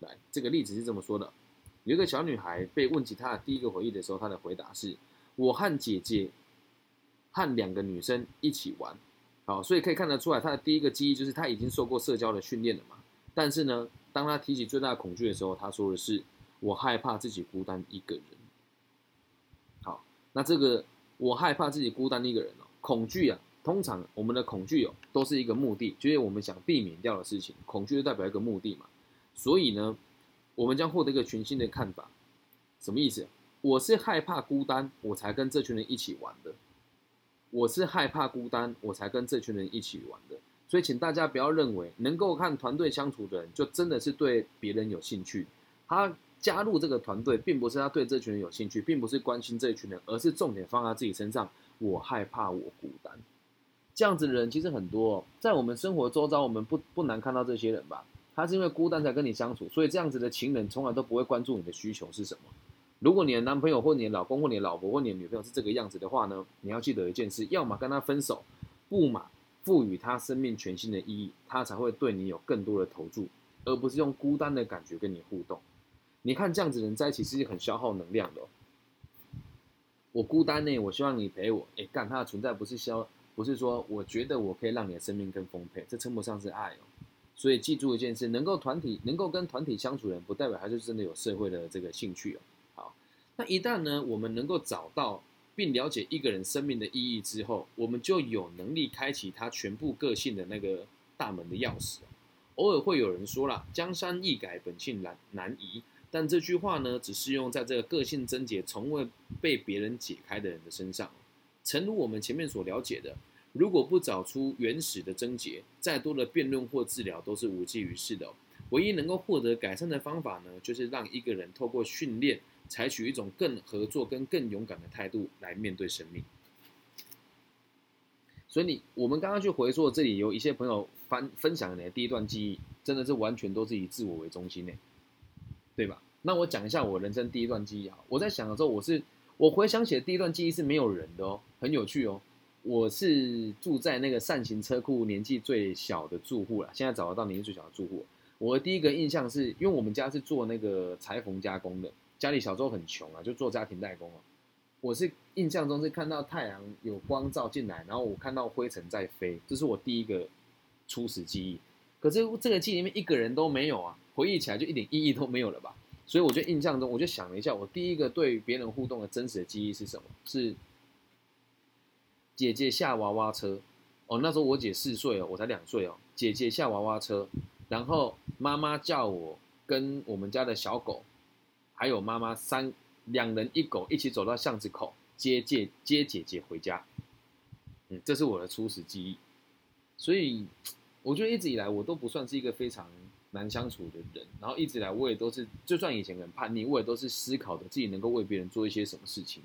Speaker 1: 来，这个例子是这么说的：有一个小女孩被问起她的第一个回忆的时候，她的回答是：我和姐姐和两个女生一起玩。好，所以可以看得出来，他的第一个记忆就是他已经受过社交的训练了嘛。但是呢，当他提起最大的恐惧的时候，他说的是：我害怕自己孤单一个人。好，那这个我害怕自己孤单一个人哦，恐惧啊。通常我们的恐惧哦，都是一个目的，就是我们想避免掉的事情。恐惧就代表一个目的嘛，所以呢，我们将获得一个全新的看法。什么意思？我是害怕孤单，我才跟这群人一起玩的。我是害怕孤单，我才跟这群人一起玩的。所以，请大家不要认为能够看团队相处的人，就真的是对别人有兴趣。他加入这个团队，并不是他对这群人有兴趣，并不是关心这群人，而是重点放在自己身上。我害怕我孤单。这样子的人其实很多，在我们生活周遭，我们不不难看到这些人吧？他是因为孤单才跟你相处，所以这样子的情人从来都不会关注你的需求是什么。如果你的男朋友或你的老公或你的老婆或你的女朋友是这个样子的话呢，你要记得一件事：要么跟他分手，不嘛赋予他生命全新的意义，他才会对你有更多的投注，而不是用孤单的感觉跟你互动。你看这样子人在一起是很消耗能量的。我孤单呢，我希望你陪我。哎，干他的存在不是消。不是说我觉得我可以让你的生命更丰沛，这称不上是爱哦。所以记住一件事：能够团体、能够跟团体相处的人，不代表他就真的有社会的这个兴趣哦。那一旦呢，我们能够找到并了解一个人生命的意义之后，我们就有能力开启他全部个性的那个大门的钥匙。偶尔会有人说了“江山易改，本性难难移”，但这句话呢，只适用在这个个性症结从未被别人解开的人的身上。诚如我们前面所了解的，如果不找出原始的症结，再多的辩论或治疗都是无济于事的。唯一能够获得改善的方法呢，就是让一个人透过训练，采取一种更合作跟更勇敢的态度来面对生命。所以，你我们刚刚去回溯这里，有一些朋友分分享的第一段记忆，真的是完全都是以自我为中心的，对吧？那我讲一下我人生第一段记忆啊，我在想的时候，我是。我回想起的第一段记忆是没有人的哦，很有趣哦。我是住在那个善行车库，年纪最小的住户了。现在找得到年纪最小的住户。我的第一个印象是因为我们家是做那个裁缝加工的，家里小时候很穷啊，就做家庭代工啊。我是印象中是看到太阳有光照进来，然后我看到灰尘在飞，这是我第一个初始记忆。可是这个记忆里面一个人都没有啊，回忆起来就一点意义都没有了吧？所以我就印象中，我就想了一下，我第一个对别人互动的真实的记忆是什么？是姐姐下娃娃车。哦，那时候我姐四岁哦，我才两岁哦。姐姐下娃娃车，然后妈妈叫我跟我们家的小狗，还有妈妈三两人一狗一起走到巷子口接姐接姐姐回家。嗯，这是我的初始记忆。所以我觉得一直以来我都不算是一个非常。难相处的人，然后一直来，我也都是，就算以前很叛逆，我也都是思考的自己能够为别人做一些什么事情。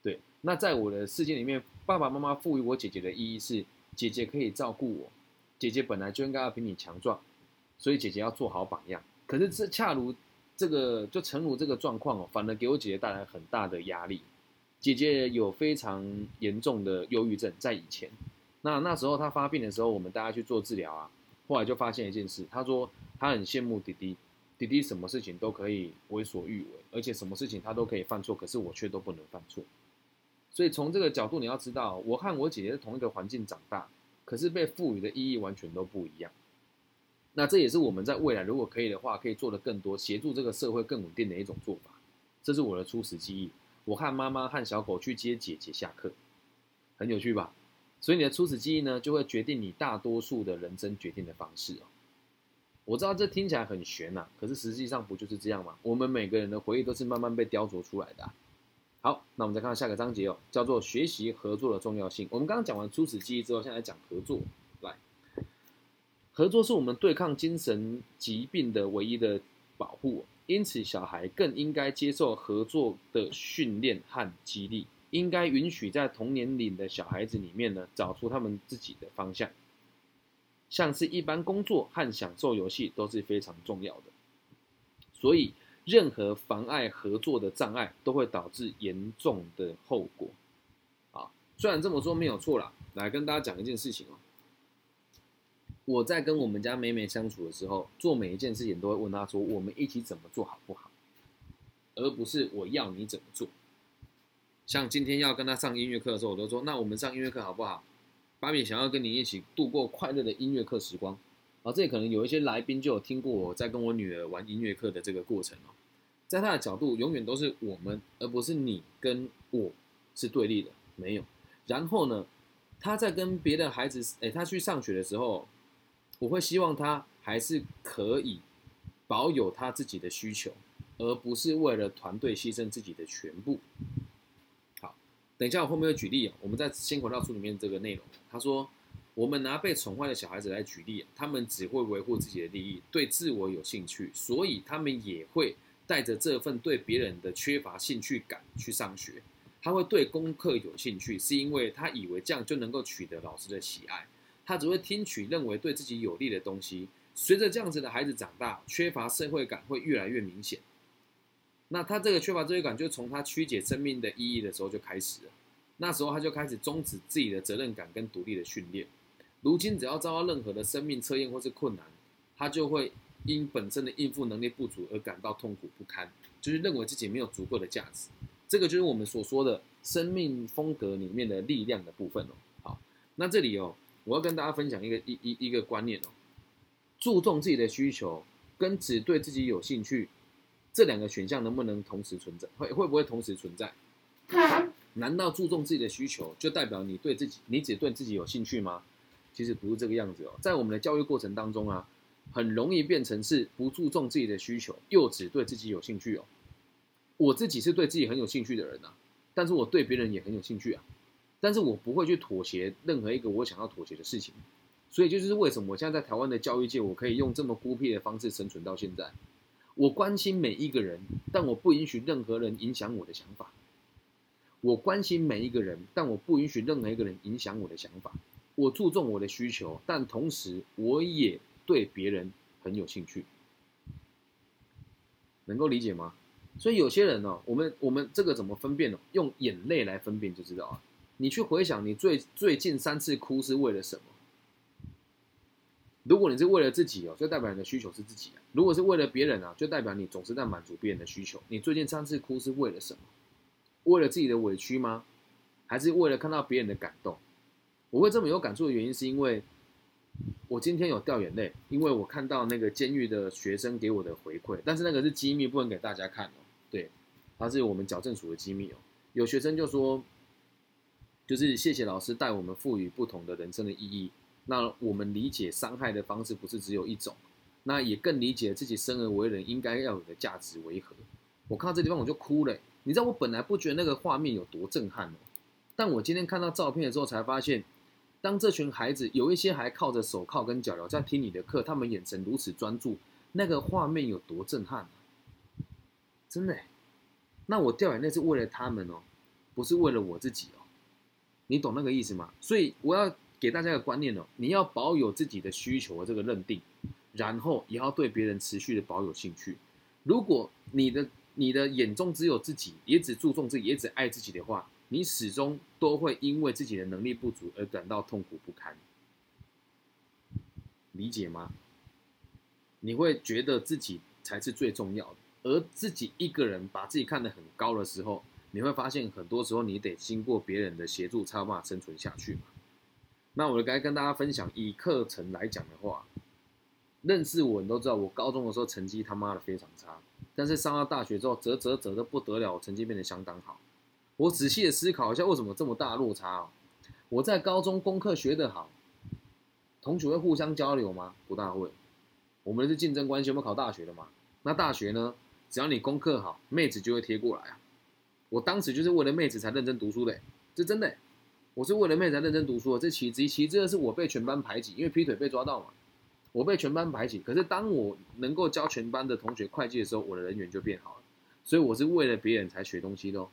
Speaker 1: 对，那在我的世界里面，爸爸妈妈赋予我姐姐的意义是，姐姐可以照顾我，姐姐本来就应该要比你强壮，所以姐姐要做好榜样。可是这恰如这个，就诚如这个状况哦，反而给我姐姐带来很大的压力。姐姐有非常严重的忧郁症，在以前，那那时候她发病的时候，我们大家去做治疗啊，后来就发现一件事，她说。她很羡慕弟弟，弟弟什么事情都可以为所欲为，而且什么事情他都可以犯错，可是我却都不能犯错。所以从这个角度，你要知道，我和我姐姐是同一个环境长大，可是被赋予的意义完全都不一样。那这也是我们在未来如果可以的话，可以做的更多，协助这个社会更稳定的一种做法。这是我的初始记忆。我和妈妈和小狗去接姐姐下课，很有趣吧？所以你的初始记忆呢，就会决定你大多数的人生决定的方式哦。我知道这听起来很悬呐，可是实际上不就是这样吗？我们每个人的回忆都是慢慢被雕琢出来的。好，那我们再看下个章节哦，叫做学习合作的重要性。我们刚刚讲完初始记忆之后，现在讲合作。合作是我们对抗精神疾病的唯一的保护，因此小孩更应该接受合作的训练和激励，应该允许在同年龄的小孩子里面呢，找出他们自己的方向。像是一般工作和享受游戏都是非常重要的，所以任何妨碍合作的障碍都会导致严重的后果。啊，虽然这么说没有错啦，来跟大家讲一件事情哦。我在跟我们家妹妹相处的时候，做每一件事情都会问她说：“我们一起怎么做好不好？”而不是我要你怎么做。像今天要跟她上音乐课的时候，我都说：“那我们上音乐课好不好？”芭比想要跟你一起度过快乐的音乐课时光。啊，这里可能有一些来宾就有听过我在跟我女儿玩音乐课的这个过程哦。在她的角度，永远都是我们，而不是你跟我是对立的，没有。然后呢，她在跟别的孩子，哎，她去上学的时候。我会希望他还是可以保有他自己的需求，而不是为了团队牺牲自己的全部。好，等一下我后面会举例啊。我们在先回到书里面这个内容。他说，我们拿被宠坏的小孩子来举例，他们只会维护自己的利益，对自我有兴趣，所以他们也会带着这份对别人的缺乏兴趣感去上学。他会对功课有兴趣，是因为他以为这样就能够取得老师的喜爱。他只会听取认为对自己有利的东西。随着这样子的孩子长大，缺乏社会感会越来越明显。那他这个缺乏社会感，就从他曲解生命的意义的时候就开始了。那时候他就开始终止自己的责任感跟独立的训练。如今只要遭到任何的生命测验或是困难，他就会因本身的应付能力不足而感到痛苦不堪，就是认为自己没有足够的价值。这个就是我们所说的生命风格里面的力量的部分哦。好，那这里哦。我要跟大家分享一个一一一个观念哦，注重自己的需求跟只对自己有兴趣这两个选项能不能同时存在？会会不会同时存在？难道注重自己的需求就代表你对自己你只对自己有兴趣吗？其实不是这个样子哦，在我们的教育过程当中啊，很容易变成是不注重自己的需求，又只对自己有兴趣哦。我自己是对自己很有兴趣的人呐，但是我对别人也很有兴趣啊。但是我不会去妥协任何一个我想要妥协的事情，所以就是为什么我现在在台湾的教育界，我可以用这么孤僻的方式生存到现在。我关心每一个人，但我不允许任何人影响我的想法。我关心每一个人，但我不允许任何一个人影响我的想法。我注重我的需求，但同时我也对别人很有兴趣。能够理解吗？所以有些人呢，我们我们这个怎么分辨呢？用眼泪来分辨就知道了。你去回想，你最最近三次哭是为了什么？如果你是为了自己哦，就代表你的需求是自己啊；如果是为了别人啊，就代表你总是在满足别人的需求。你最近三次哭是为了什么？为了自己的委屈吗？还是为了看到别人的感动？我会这么有感触的原因，是因为我今天有掉眼泪，因为我看到那个监狱的学生给我的回馈，但是那个是机密，不能给大家看哦。对，它是我们矫正署的机密哦。有学生就说。就是谢谢老师带我们赋予不同的人生的意义。那我们理解伤害的方式不是只有一种，那也更理解自己生而为人应该要有的价值为何。我看到这地方我就哭了。你知道我本来不觉得那个画面有多震撼哦，但我今天看到照片的时候才发现，当这群孩子有一些还靠着手铐跟脚镣在听你的课，他们眼神如此专注，那个画面有多震撼！真的，那我掉眼泪是为了他们哦，不是为了我自己哦。你懂那个意思吗？所以我要给大家一个观念哦，你要保有自己的需求的这个认定，然后也要对别人持续的保有兴趣。如果你的你的眼中只有自己，也只注重自己，也只爱自己的话，你始终都会因为自己的能力不足而感到痛苦不堪。理解吗？你会觉得自己才是最重要的，而自己一个人把自己看得很高的时候。你会发现，很多时候你得经过别人的协助，才有办法生存下去嘛。那我该跟大家分享，以课程来讲的话，认识我你都知道，我高中的时候成绩他妈的非常差，但是上到大学之后，折折折的不得了，成绩变得相当好。我仔细的思考一下，为什么这么大落差哦？我在高中功课学得好，同学会互相交流吗？不大会。我们是竞争关系，我们考大学的嘛。那大学呢？只要你功课好，妹子就会贴过来啊。我当时就是为了妹子才认真读书的，这真的，我是为了妹子才认真读书的。这其其其次是我被全班排挤，因为劈腿被抓到嘛，我被全班排挤。可是当我能够教全班的同学会计的时候，我的人缘就变好了。所以我是为了别人才学东西的。哦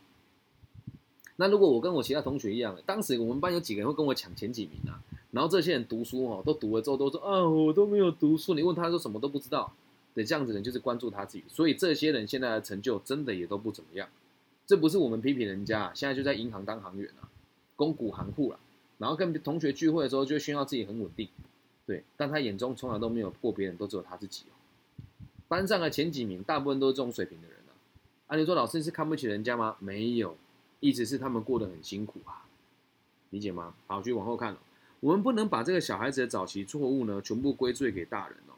Speaker 1: 那如果我跟我其他同学一样，当时我们班有几个人会跟我抢前几名啊？然后这些人读书哦，都读了之后都说啊，我都没有读书。你问他说什么都不知道，的这样子人，就是关注他自己。所以这些人现在的成就真的也都不怎么样。这不是我们批评人家，现在就在银行当行员啊，公股行库了。然后跟同学聚会的时候就炫耀自己很稳定，对，但他眼中从来都没有过别人，都只有他自己哦。班上的前几名大部分都是这种水平的人啊。啊，你说老师是看不起人家吗？没有，意思是他们过得很辛苦啊，理解吗？好，继续往后看了。我们不能把这个小孩子的早期错误呢全部归罪给大人哦。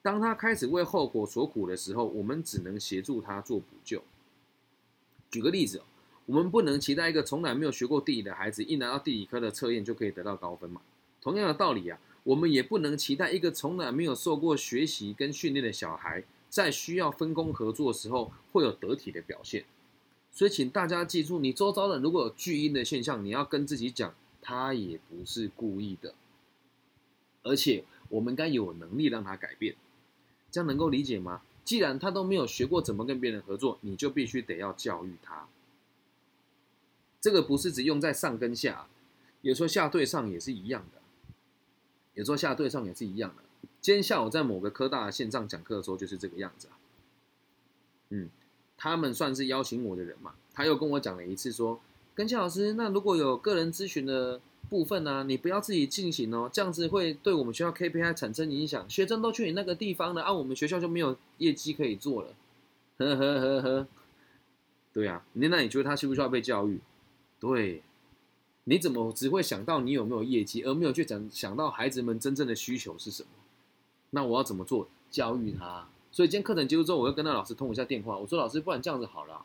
Speaker 1: 当他开始为后果所苦的时候，我们只能协助他做补救。举个例子。我们不能期待一个从来没有学过地理的孩子，一拿到地理科的测验就可以得到高分嘛？同样的道理啊，我们也不能期待一个从来没有受过学习跟训练的小孩，在需要分工合作的时候会有得体的表现。所以，请大家记住，你周遭的如果有巨婴的现象，你要跟自己讲，他也不是故意的，而且我们该有能力让他改变。这样能够理解吗？既然他都没有学过怎么跟别人合作，你就必须得要教育他。这个不是只用在上跟下，有时候下对上也是一样的，有时候下对上也是一样的。今天下午在某个科大线上讲课的时候就是这个样子啊。嗯，他们算是邀请我的人嘛，他又跟我讲了一次说，跟夏老师，那如果有个人咨询的部分呢，你不要自己进行哦，这样子会对我们学校 KPI 产生影响，学生都去你那个地方了，啊，我们学校就没有业绩可以做了。呵呵呵呵，对啊，那那你觉得他需不需要被教育？对，你怎么只会想到你有没有业绩，而没有去想想到孩子们真正的需求是什么？那我要怎么做教育他？所以今天课程结束之后，我要跟那老师通一下电话。我说老师，不然这样子好了，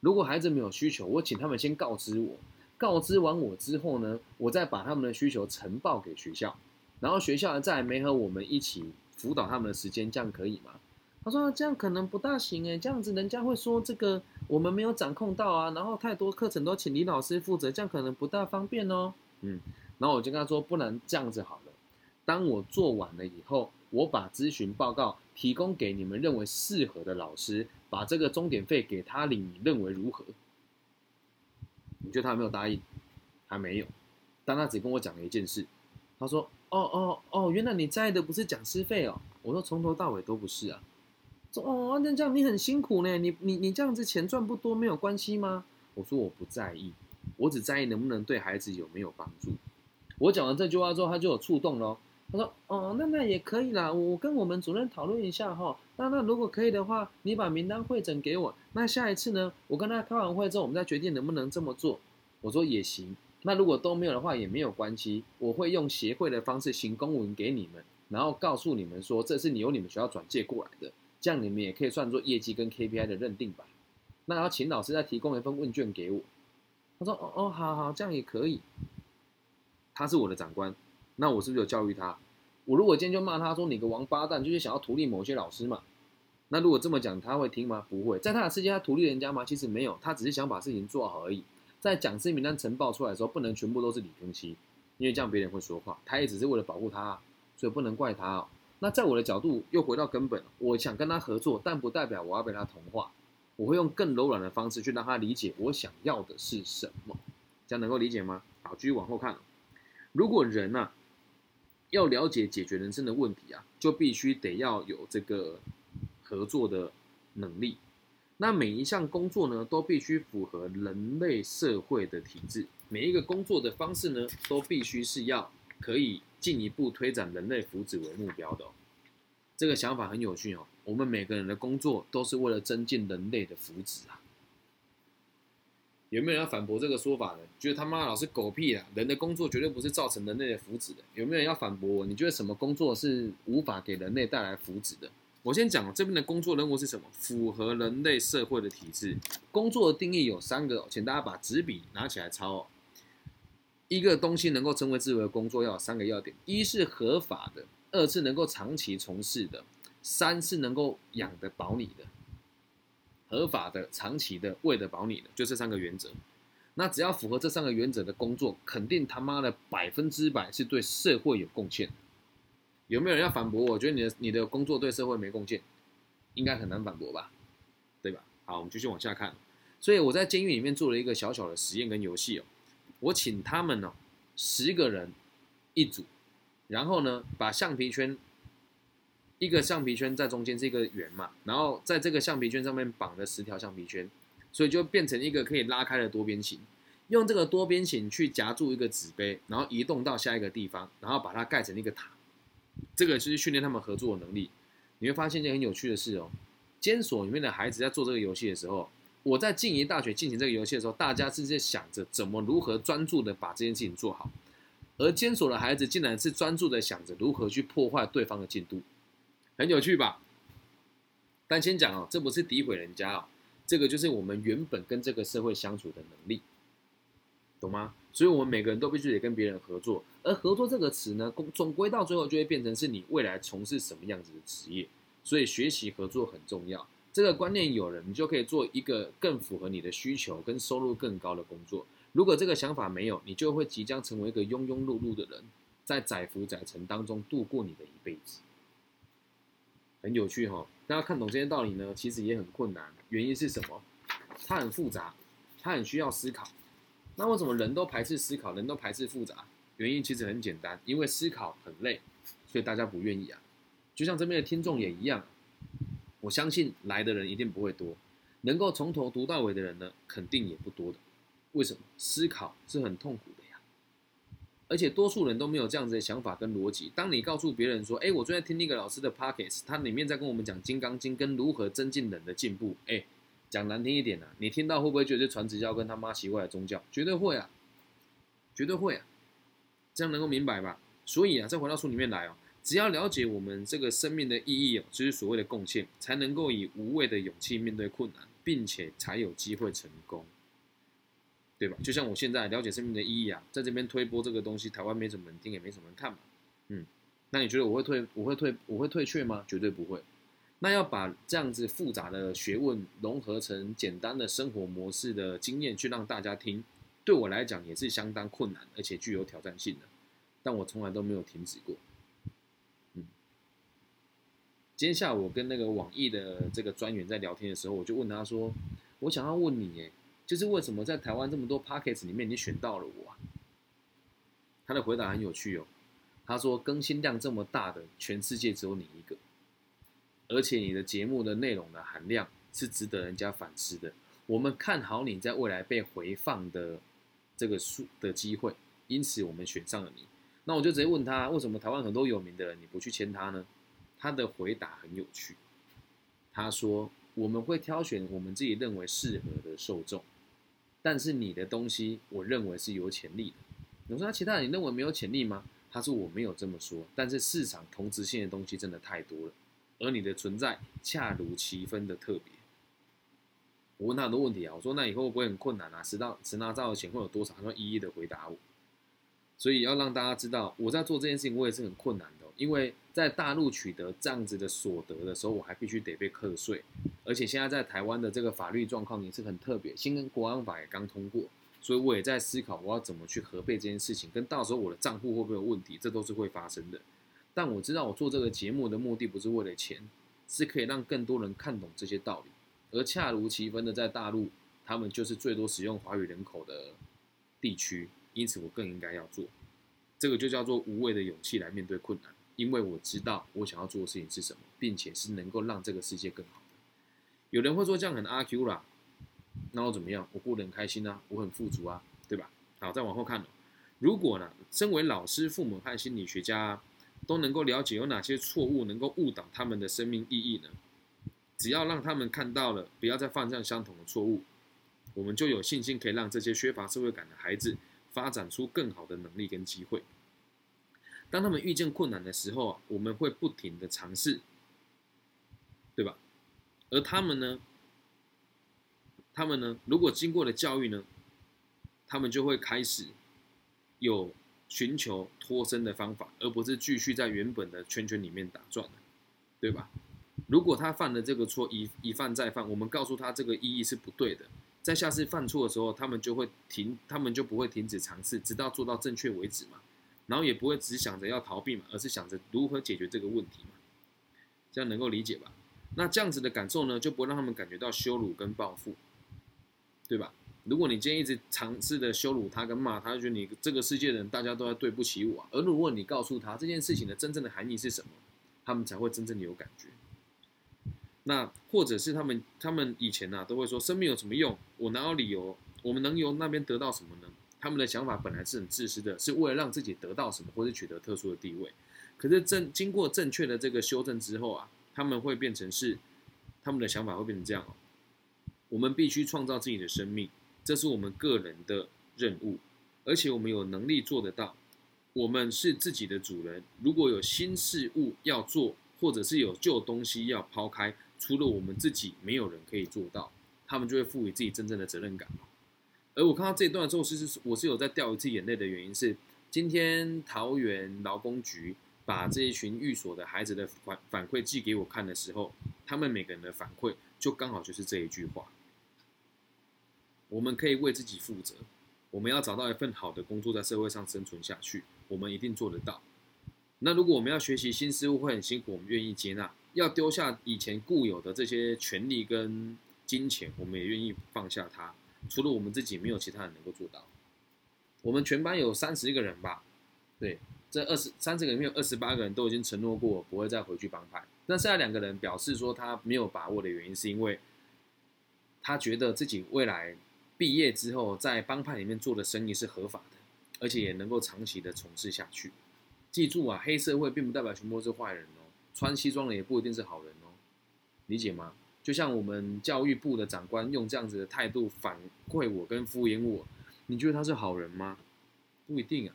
Speaker 1: 如果孩子没有需求，我请他们先告知我，告知完我之后呢，我再把他们的需求呈报给学校，然后学校再没和我们一起辅导他们的时间，这样可以吗？他说这样可能不大行诶，这样子人家会说这个我们没有掌控到啊，然后太多课程都请李老师负责，这样可能不大方便哦。嗯，然后我就跟他说，不然这样子好了，当我做完了以后，我把咨询报告提供给你们认为适合的老师，把这个钟点费给他领，你认为如何？你觉得他有没有答应？还没有，但他只跟我讲了一件事，他说：哦哦哦，原来你在的不是讲师费哦。我说从头到尾都不是啊。说哦，那这样你很辛苦呢，你你你这样子钱赚不多没有关系吗？我说我不在意，我只在意能不能对孩子有没有帮助。我讲完这句话之后，他就有触动咯。他说哦，那那也可以啦，我跟我们主任讨论一下哈。那那如果可以的话，你把名单汇整给我。那下一次呢，我跟他开完会之后，我们再决定能不能这么做。我说也行。那如果都没有的话也没有关系，我会用协会的方式行公文给你们，然后告诉你们说这是你由你们学校转借过来的。这样你们也可以算作业绩跟 KPI 的认定吧。那要请老师再提供一份问卷给我。他说：“哦哦，好好，这样也可以。”他是我的长官，那我是不是有教育他？我如果今天就骂他说你个王八蛋，就是想要图利某些老师嘛？那如果这么讲，他会听吗？不会。在他的世界，他图利人家吗？其实没有，他只是想把事情做好而已。在讲师名单呈报出来的时候，不能全部都是李庚希，因为这样别人会说话。他也只是为了保护他，所以不能怪他哦。那在我的角度，又回到根本，我想跟他合作，但不代表我要被他同化。我会用更柔软的方式去让他理解我想要的是什么，这样能够理解吗？好，继续往后看。如果人呐要了解解决人生的问题啊，就必须得要有这个合作的能力。那每一项工作呢，都必须符合人类社会的体制。每一个工作的方式呢，都必须是要可以。进一步推展人类福祉为目标的，这个想法很有趣哦。我们每个人的工作都是为了增进人类的福祉啊。有没有人要反驳这个说法的？觉得他妈老是狗屁啊！人的工作绝对不是造成人类的福祉的。有没有人要反驳我？你觉得什么工作是无法给人类带来福祉的？我先讲这边的工作任务是什么？符合人类社会的体制。工作的定义有三个，请大家把纸笔拿起来抄哦。一个东西能够称为自由的工作，要有三个要点：一是合法的，二是能够长期从事的，三是能够养得饱你的。合法的、长期的、喂得饱你的，就这三个原则。那只要符合这三个原则的工作，肯定他妈的百分之百是对社会有贡献。有没有人要反驳？我觉得你的你的工作对社会没贡献，应该很难反驳吧？对吧？好，我们继续往下看。所以我在监狱里面做了一个小小的实验跟游戏哦。我请他们呢，十个人一组，然后呢，把橡皮圈一个橡皮圈在中间是一个圆嘛，然后在这个橡皮圈上面绑了十条橡皮圈，所以就变成一个可以拉开的多边形。用这个多边形去夹住一个纸杯，然后移动到下一个地方，然后把它盖成一个塔。这个就是训练他们合作的能力。你会发现一件很有趣的事哦，监所里面的孩子在做这个游戏的时候，我在静宜大学进行这个游戏的时候，大家是在想着怎么如何专注的把这件事情做好，而监所的孩子竟然是专注的想着如何去破坏对方的进度，很有趣吧？但先讲哦，这不是诋毁人家哦，这个就是我们原本跟这个社会相处的能力。懂吗？所以，我们每个人都必须得跟别人合作，而合作这个词呢，总归到最后就会变成是你未来从事什么样子的职业。所以，学习合作很重要。这个观念有了，你就可以做一个更符合你的需求跟收入更高的工作。如果这个想法没有，你就会即将成为一个庸庸碌碌的人，在载浮载沉当中度过你的一辈子。很有趣哈，大家看懂这些道理呢，其实也很困难。原因是什么？它很复杂，它很需要思考。那为什么人都排斥思考，人都排斥复杂？原因其实很简单，因为思考很累，所以大家不愿意啊。就像这边的听众也一样，我相信来的人一定不会多，能够从头读到尾的人呢，肯定也不多的。为什么？思考是很痛苦的呀，而且多数人都没有这样子的想法跟逻辑。当你告诉别人说：“哎，我最近听那个老师的 p o c k e t 他里面在跟我们讲《金刚经》跟如何增进人的进步。”哎。讲难听一点呢，你听到会不会觉得传直教跟他妈奇怪的宗教？绝对会啊，绝对会啊，这样能够明白吧？所以啊，再回到书里面来哦，只要了解我们这个生命的意义哦，就是所谓的贡献，才能够以无畏的勇气面对困难，并且才有机会成功，对吧？就像我现在了解生命的意义啊，在这边推播这个东西，台湾没什么人听，也没什么人看嘛，嗯，那你觉得我会退？我会退？我会退却吗？绝对不会。那要把这样子复杂的学问融合成简单的生活模式的经验去让大家听，对我来讲也是相当困难，而且具有挑战性的。但我从来都没有停止过。嗯，今天下午我跟那个网易的这个专员在聊天的时候，我就问他说：“我想要问你，哎，就是为什么在台湾这么多 p o c k e t 里面，你选到了我？”他的回答很有趣哦，他说：“更新量这么大的，全世界只有你一个。”而且你的节目的内容的含量是值得人家反思的。我们看好你在未来被回放的这个数的机会，因此我们选上了你。那我就直接问他，为什么台湾很多有名的人你不去签他呢？他的回答很有趣，他说我们会挑选我们自己认为适合的受众，但是你的东西我认为是有潜力的。我说那其他人你认为没有潜力吗？他说我没有这么说，但是市场同质性的东西真的太多了。而你的存在恰如其分的特别。我问他很多问题啊，我说那以后会不会很困难啊？十到十拿到的钱会有多少？他说一一的回答我。所以要让大家知道，我在做这件事情，我也是很困难的。因为在大陆取得这样子的所得的时候，我还必须得被课税，而且现在在台湾的这个法律状况也是很特别，新跟国安法也刚通过，所以我也在思考我要怎么去核备这件事情，跟到时候我的账户会不会有问题，这都是会发生的。但我知道，我做这个节目的目的不是为了钱，是可以让更多人看懂这些道理。而恰如其分的，在大陆，他们就是最多使用华语人口的地区，因此我更应该要做。这个就叫做无畏的勇气来面对困难，因为我知道我想要做的事情是什么，并且是能够让这个世界更好的。有人会说这样很阿 Q 啦，那我怎么样？我过得很开心啊，我很富足啊，对吧？好，再往后看如果呢，身为老师、父母和心理学家。都能够了解有哪些错误能够误导他们的生命意义呢？只要让他们看到了，不要再犯这样相同的错误，我们就有信心可以让这些缺乏社会感的孩子发展出更好的能力跟机会。当他们遇见困难的时候啊，我们会不停的尝试，对吧？而他们呢，他们呢，如果经过了教育呢，他们就会开始有。寻求脱身的方法，而不是继续在原本的圈圈里面打转对吧？如果他犯了这个错，一一犯再犯，我们告诉他这个意义是不对的，在下次犯错的时候，他们就会停，他们就不会停止尝试，直到做到正确为止嘛。然后也不会只想着要逃避嘛，而是想着如何解决这个问题嘛。这样能够理解吧？那这样子的感受呢，就不会让他们感觉到羞辱跟报复，对吧？如果你今天一直尝试的羞辱他跟骂他，就觉得你这个世界的人大家都在对不起我。而如果你告诉他这件事情的真正的含义是什么，他们才会真正的有感觉。那或者是他们他们以前呢、都会说生命有什么用？我哪有理由？我们能由那边得到什么呢？他们的想法本来是很自私的，是为了让自己得到什么，或是取得特殊的地位。可是正经过正确的这个修正之后啊，他们会变成是他们的想法会变成这样哦。我们必须创造自己的生命，这是我们个人的任务，而且我们有能力做得到。我们是自己的主人，如果有新事物要做，或者是有旧东西要抛开，除了我们自己，没有人可以做到。他们就会赋予自己真正的责任感。而我看到这一段的时候，是是我是有在掉一次眼泪的原因是，今天桃园劳工局把这一群寓所的孩子的反反馈寄给我看的时候，他们每个人的反馈就刚好就是这一句话：我们可以为自己负责，我们要找到一份好的工作，在社会上生存下去，我们一定做得到。那如果我们要学习新事物会很辛苦，我们愿意接纳，要丢下以前固有的这些权利跟金钱，我们也愿意放下它。除了我们自己，没有其他人能够做到。我们全班有三十一个人吧，对，这二十三十个里面有二十八个人都已经承诺过不会再回去帮派。那剩下两个人表示说他没有把握的原因，是因为他觉得自己未来毕业之后在帮派里面做的生意是合法的，而且也能够长期的从事下去。记住啊，黑社会并不代表全部都是坏人哦，穿西装的也不一定是好人哦，理解吗？就像我们教育部的长官用这样子的态度反馈我跟敷衍我，你觉得他是好人吗？不一定啊。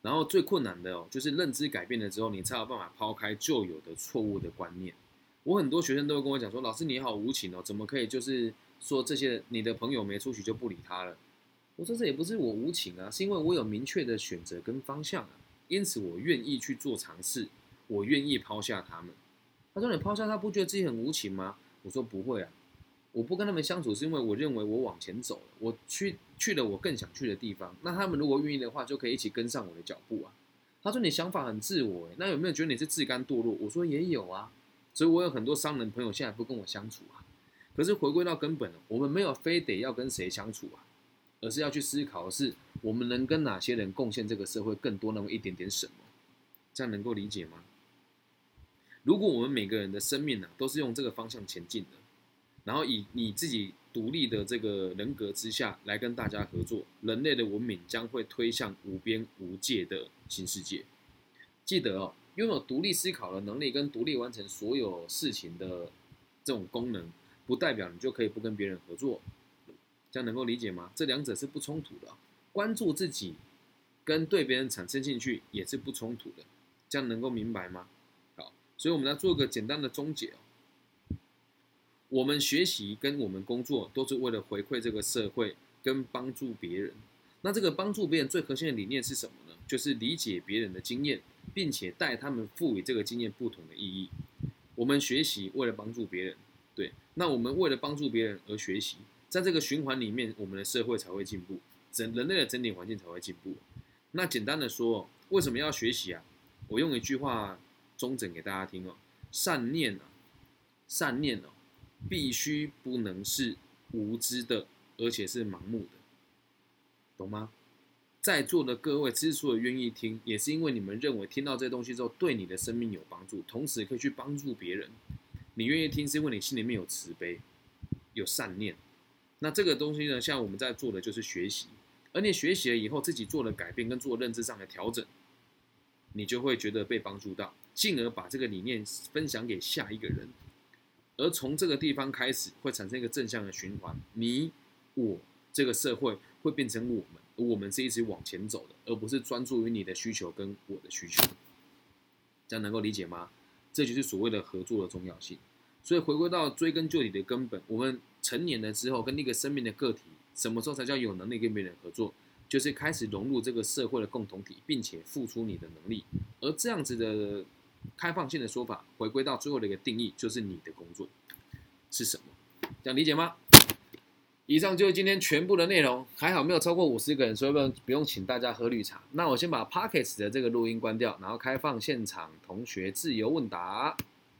Speaker 1: 然后最困难的哦，就是认知改变了之后，你才有办法抛开旧有的错误的观念。我很多学生都会跟我讲说，老师你好无情哦，怎么可以就是说这些你的朋友没出息就不理他了？我说这也不是我无情啊，是因为我有明确的选择跟方向啊，因此我愿意去做尝试，我愿意抛下他们。他说：“你抛下他，不觉得自己很无情吗？”我说：“不会啊，我不跟他们相处，是因为我认为我往前走了，我去去了我更想去的地方。那他们如果愿意的话，就可以一起跟上我的脚步啊。”他说：“你想法很自我，那有没有觉得你是自甘堕落？”我说：“也有啊，所以我有很多商人朋友现在不跟我相处啊。可是回归到根本，我们没有非得要跟谁相处啊，而是要去思考的是我们能跟哪些人贡献这个社会更多那么一点点什么，这样能够理解吗？”如果我们每个人的生命呢、都是用这个方向前进的，然后以你自己独立的这个人格之下来跟大家合作，人类的文明将会推向无边无界的新世界。记得哦，拥有独立思考的能力跟独立完成所有事情的这种功能，不代表你就可以不跟别人合作。这样能够理解吗？这两者是不冲突的。关注自己跟对别人产生兴趣也是不冲突的。这样能够明白吗？好所以我们来做个简单的终结哦。我们学习跟我们工作都是为了回馈这个社会跟帮助别人。那这个帮助别人最核心的理念是什么呢？就是理解别人的经验，并且带他们赋予这个经验不同的意义。我们学习为了帮助别人，对。那我们为了帮助别人而学习，在这个循环里面，我们的社会才会进步，整人类的整体环境才会进步。那简单的说，为什么要学习啊？我用一句话。中整给大家听哦，善念啊，善念哦，必须不能是无知的，而且是盲目的，懂吗？在座的各位之所以愿意听，也是因为你们认为听到这东西之后对你的生命有帮助，同时可以去帮助别人。你愿意听，是因为你心里面有慈悲，有善念。那这个东西呢，像我们在做的就是学习，而你学习了以后，自己做了改变跟做认知上的调整，你就会觉得被帮助到。进而把这个理念分享给下一个人，而从这个地方开始会产生一个正向的循环。你、我这个社会会变成我们，我们是一直往前走的，而不是专注于你的需求跟我的需求。这样能够理解吗？这就是所谓的合作的重要性。所以回归到追根究底的根本，我们成年了之后，跟那个生命的个体，什么时候才叫有能力跟别人合作？就是开始融入这个社会的共同体，并且付出你的能力。而这样子的。开放性的说法，回归到最后的一个定义，就是你的工作是什么？这样理解吗？以上就是今天全部的内容，还好没有超过五十个人，所以不用不用请大家喝绿茶。那我先把 Pockets 的这个录音关掉，然后开放现场同学自由问答。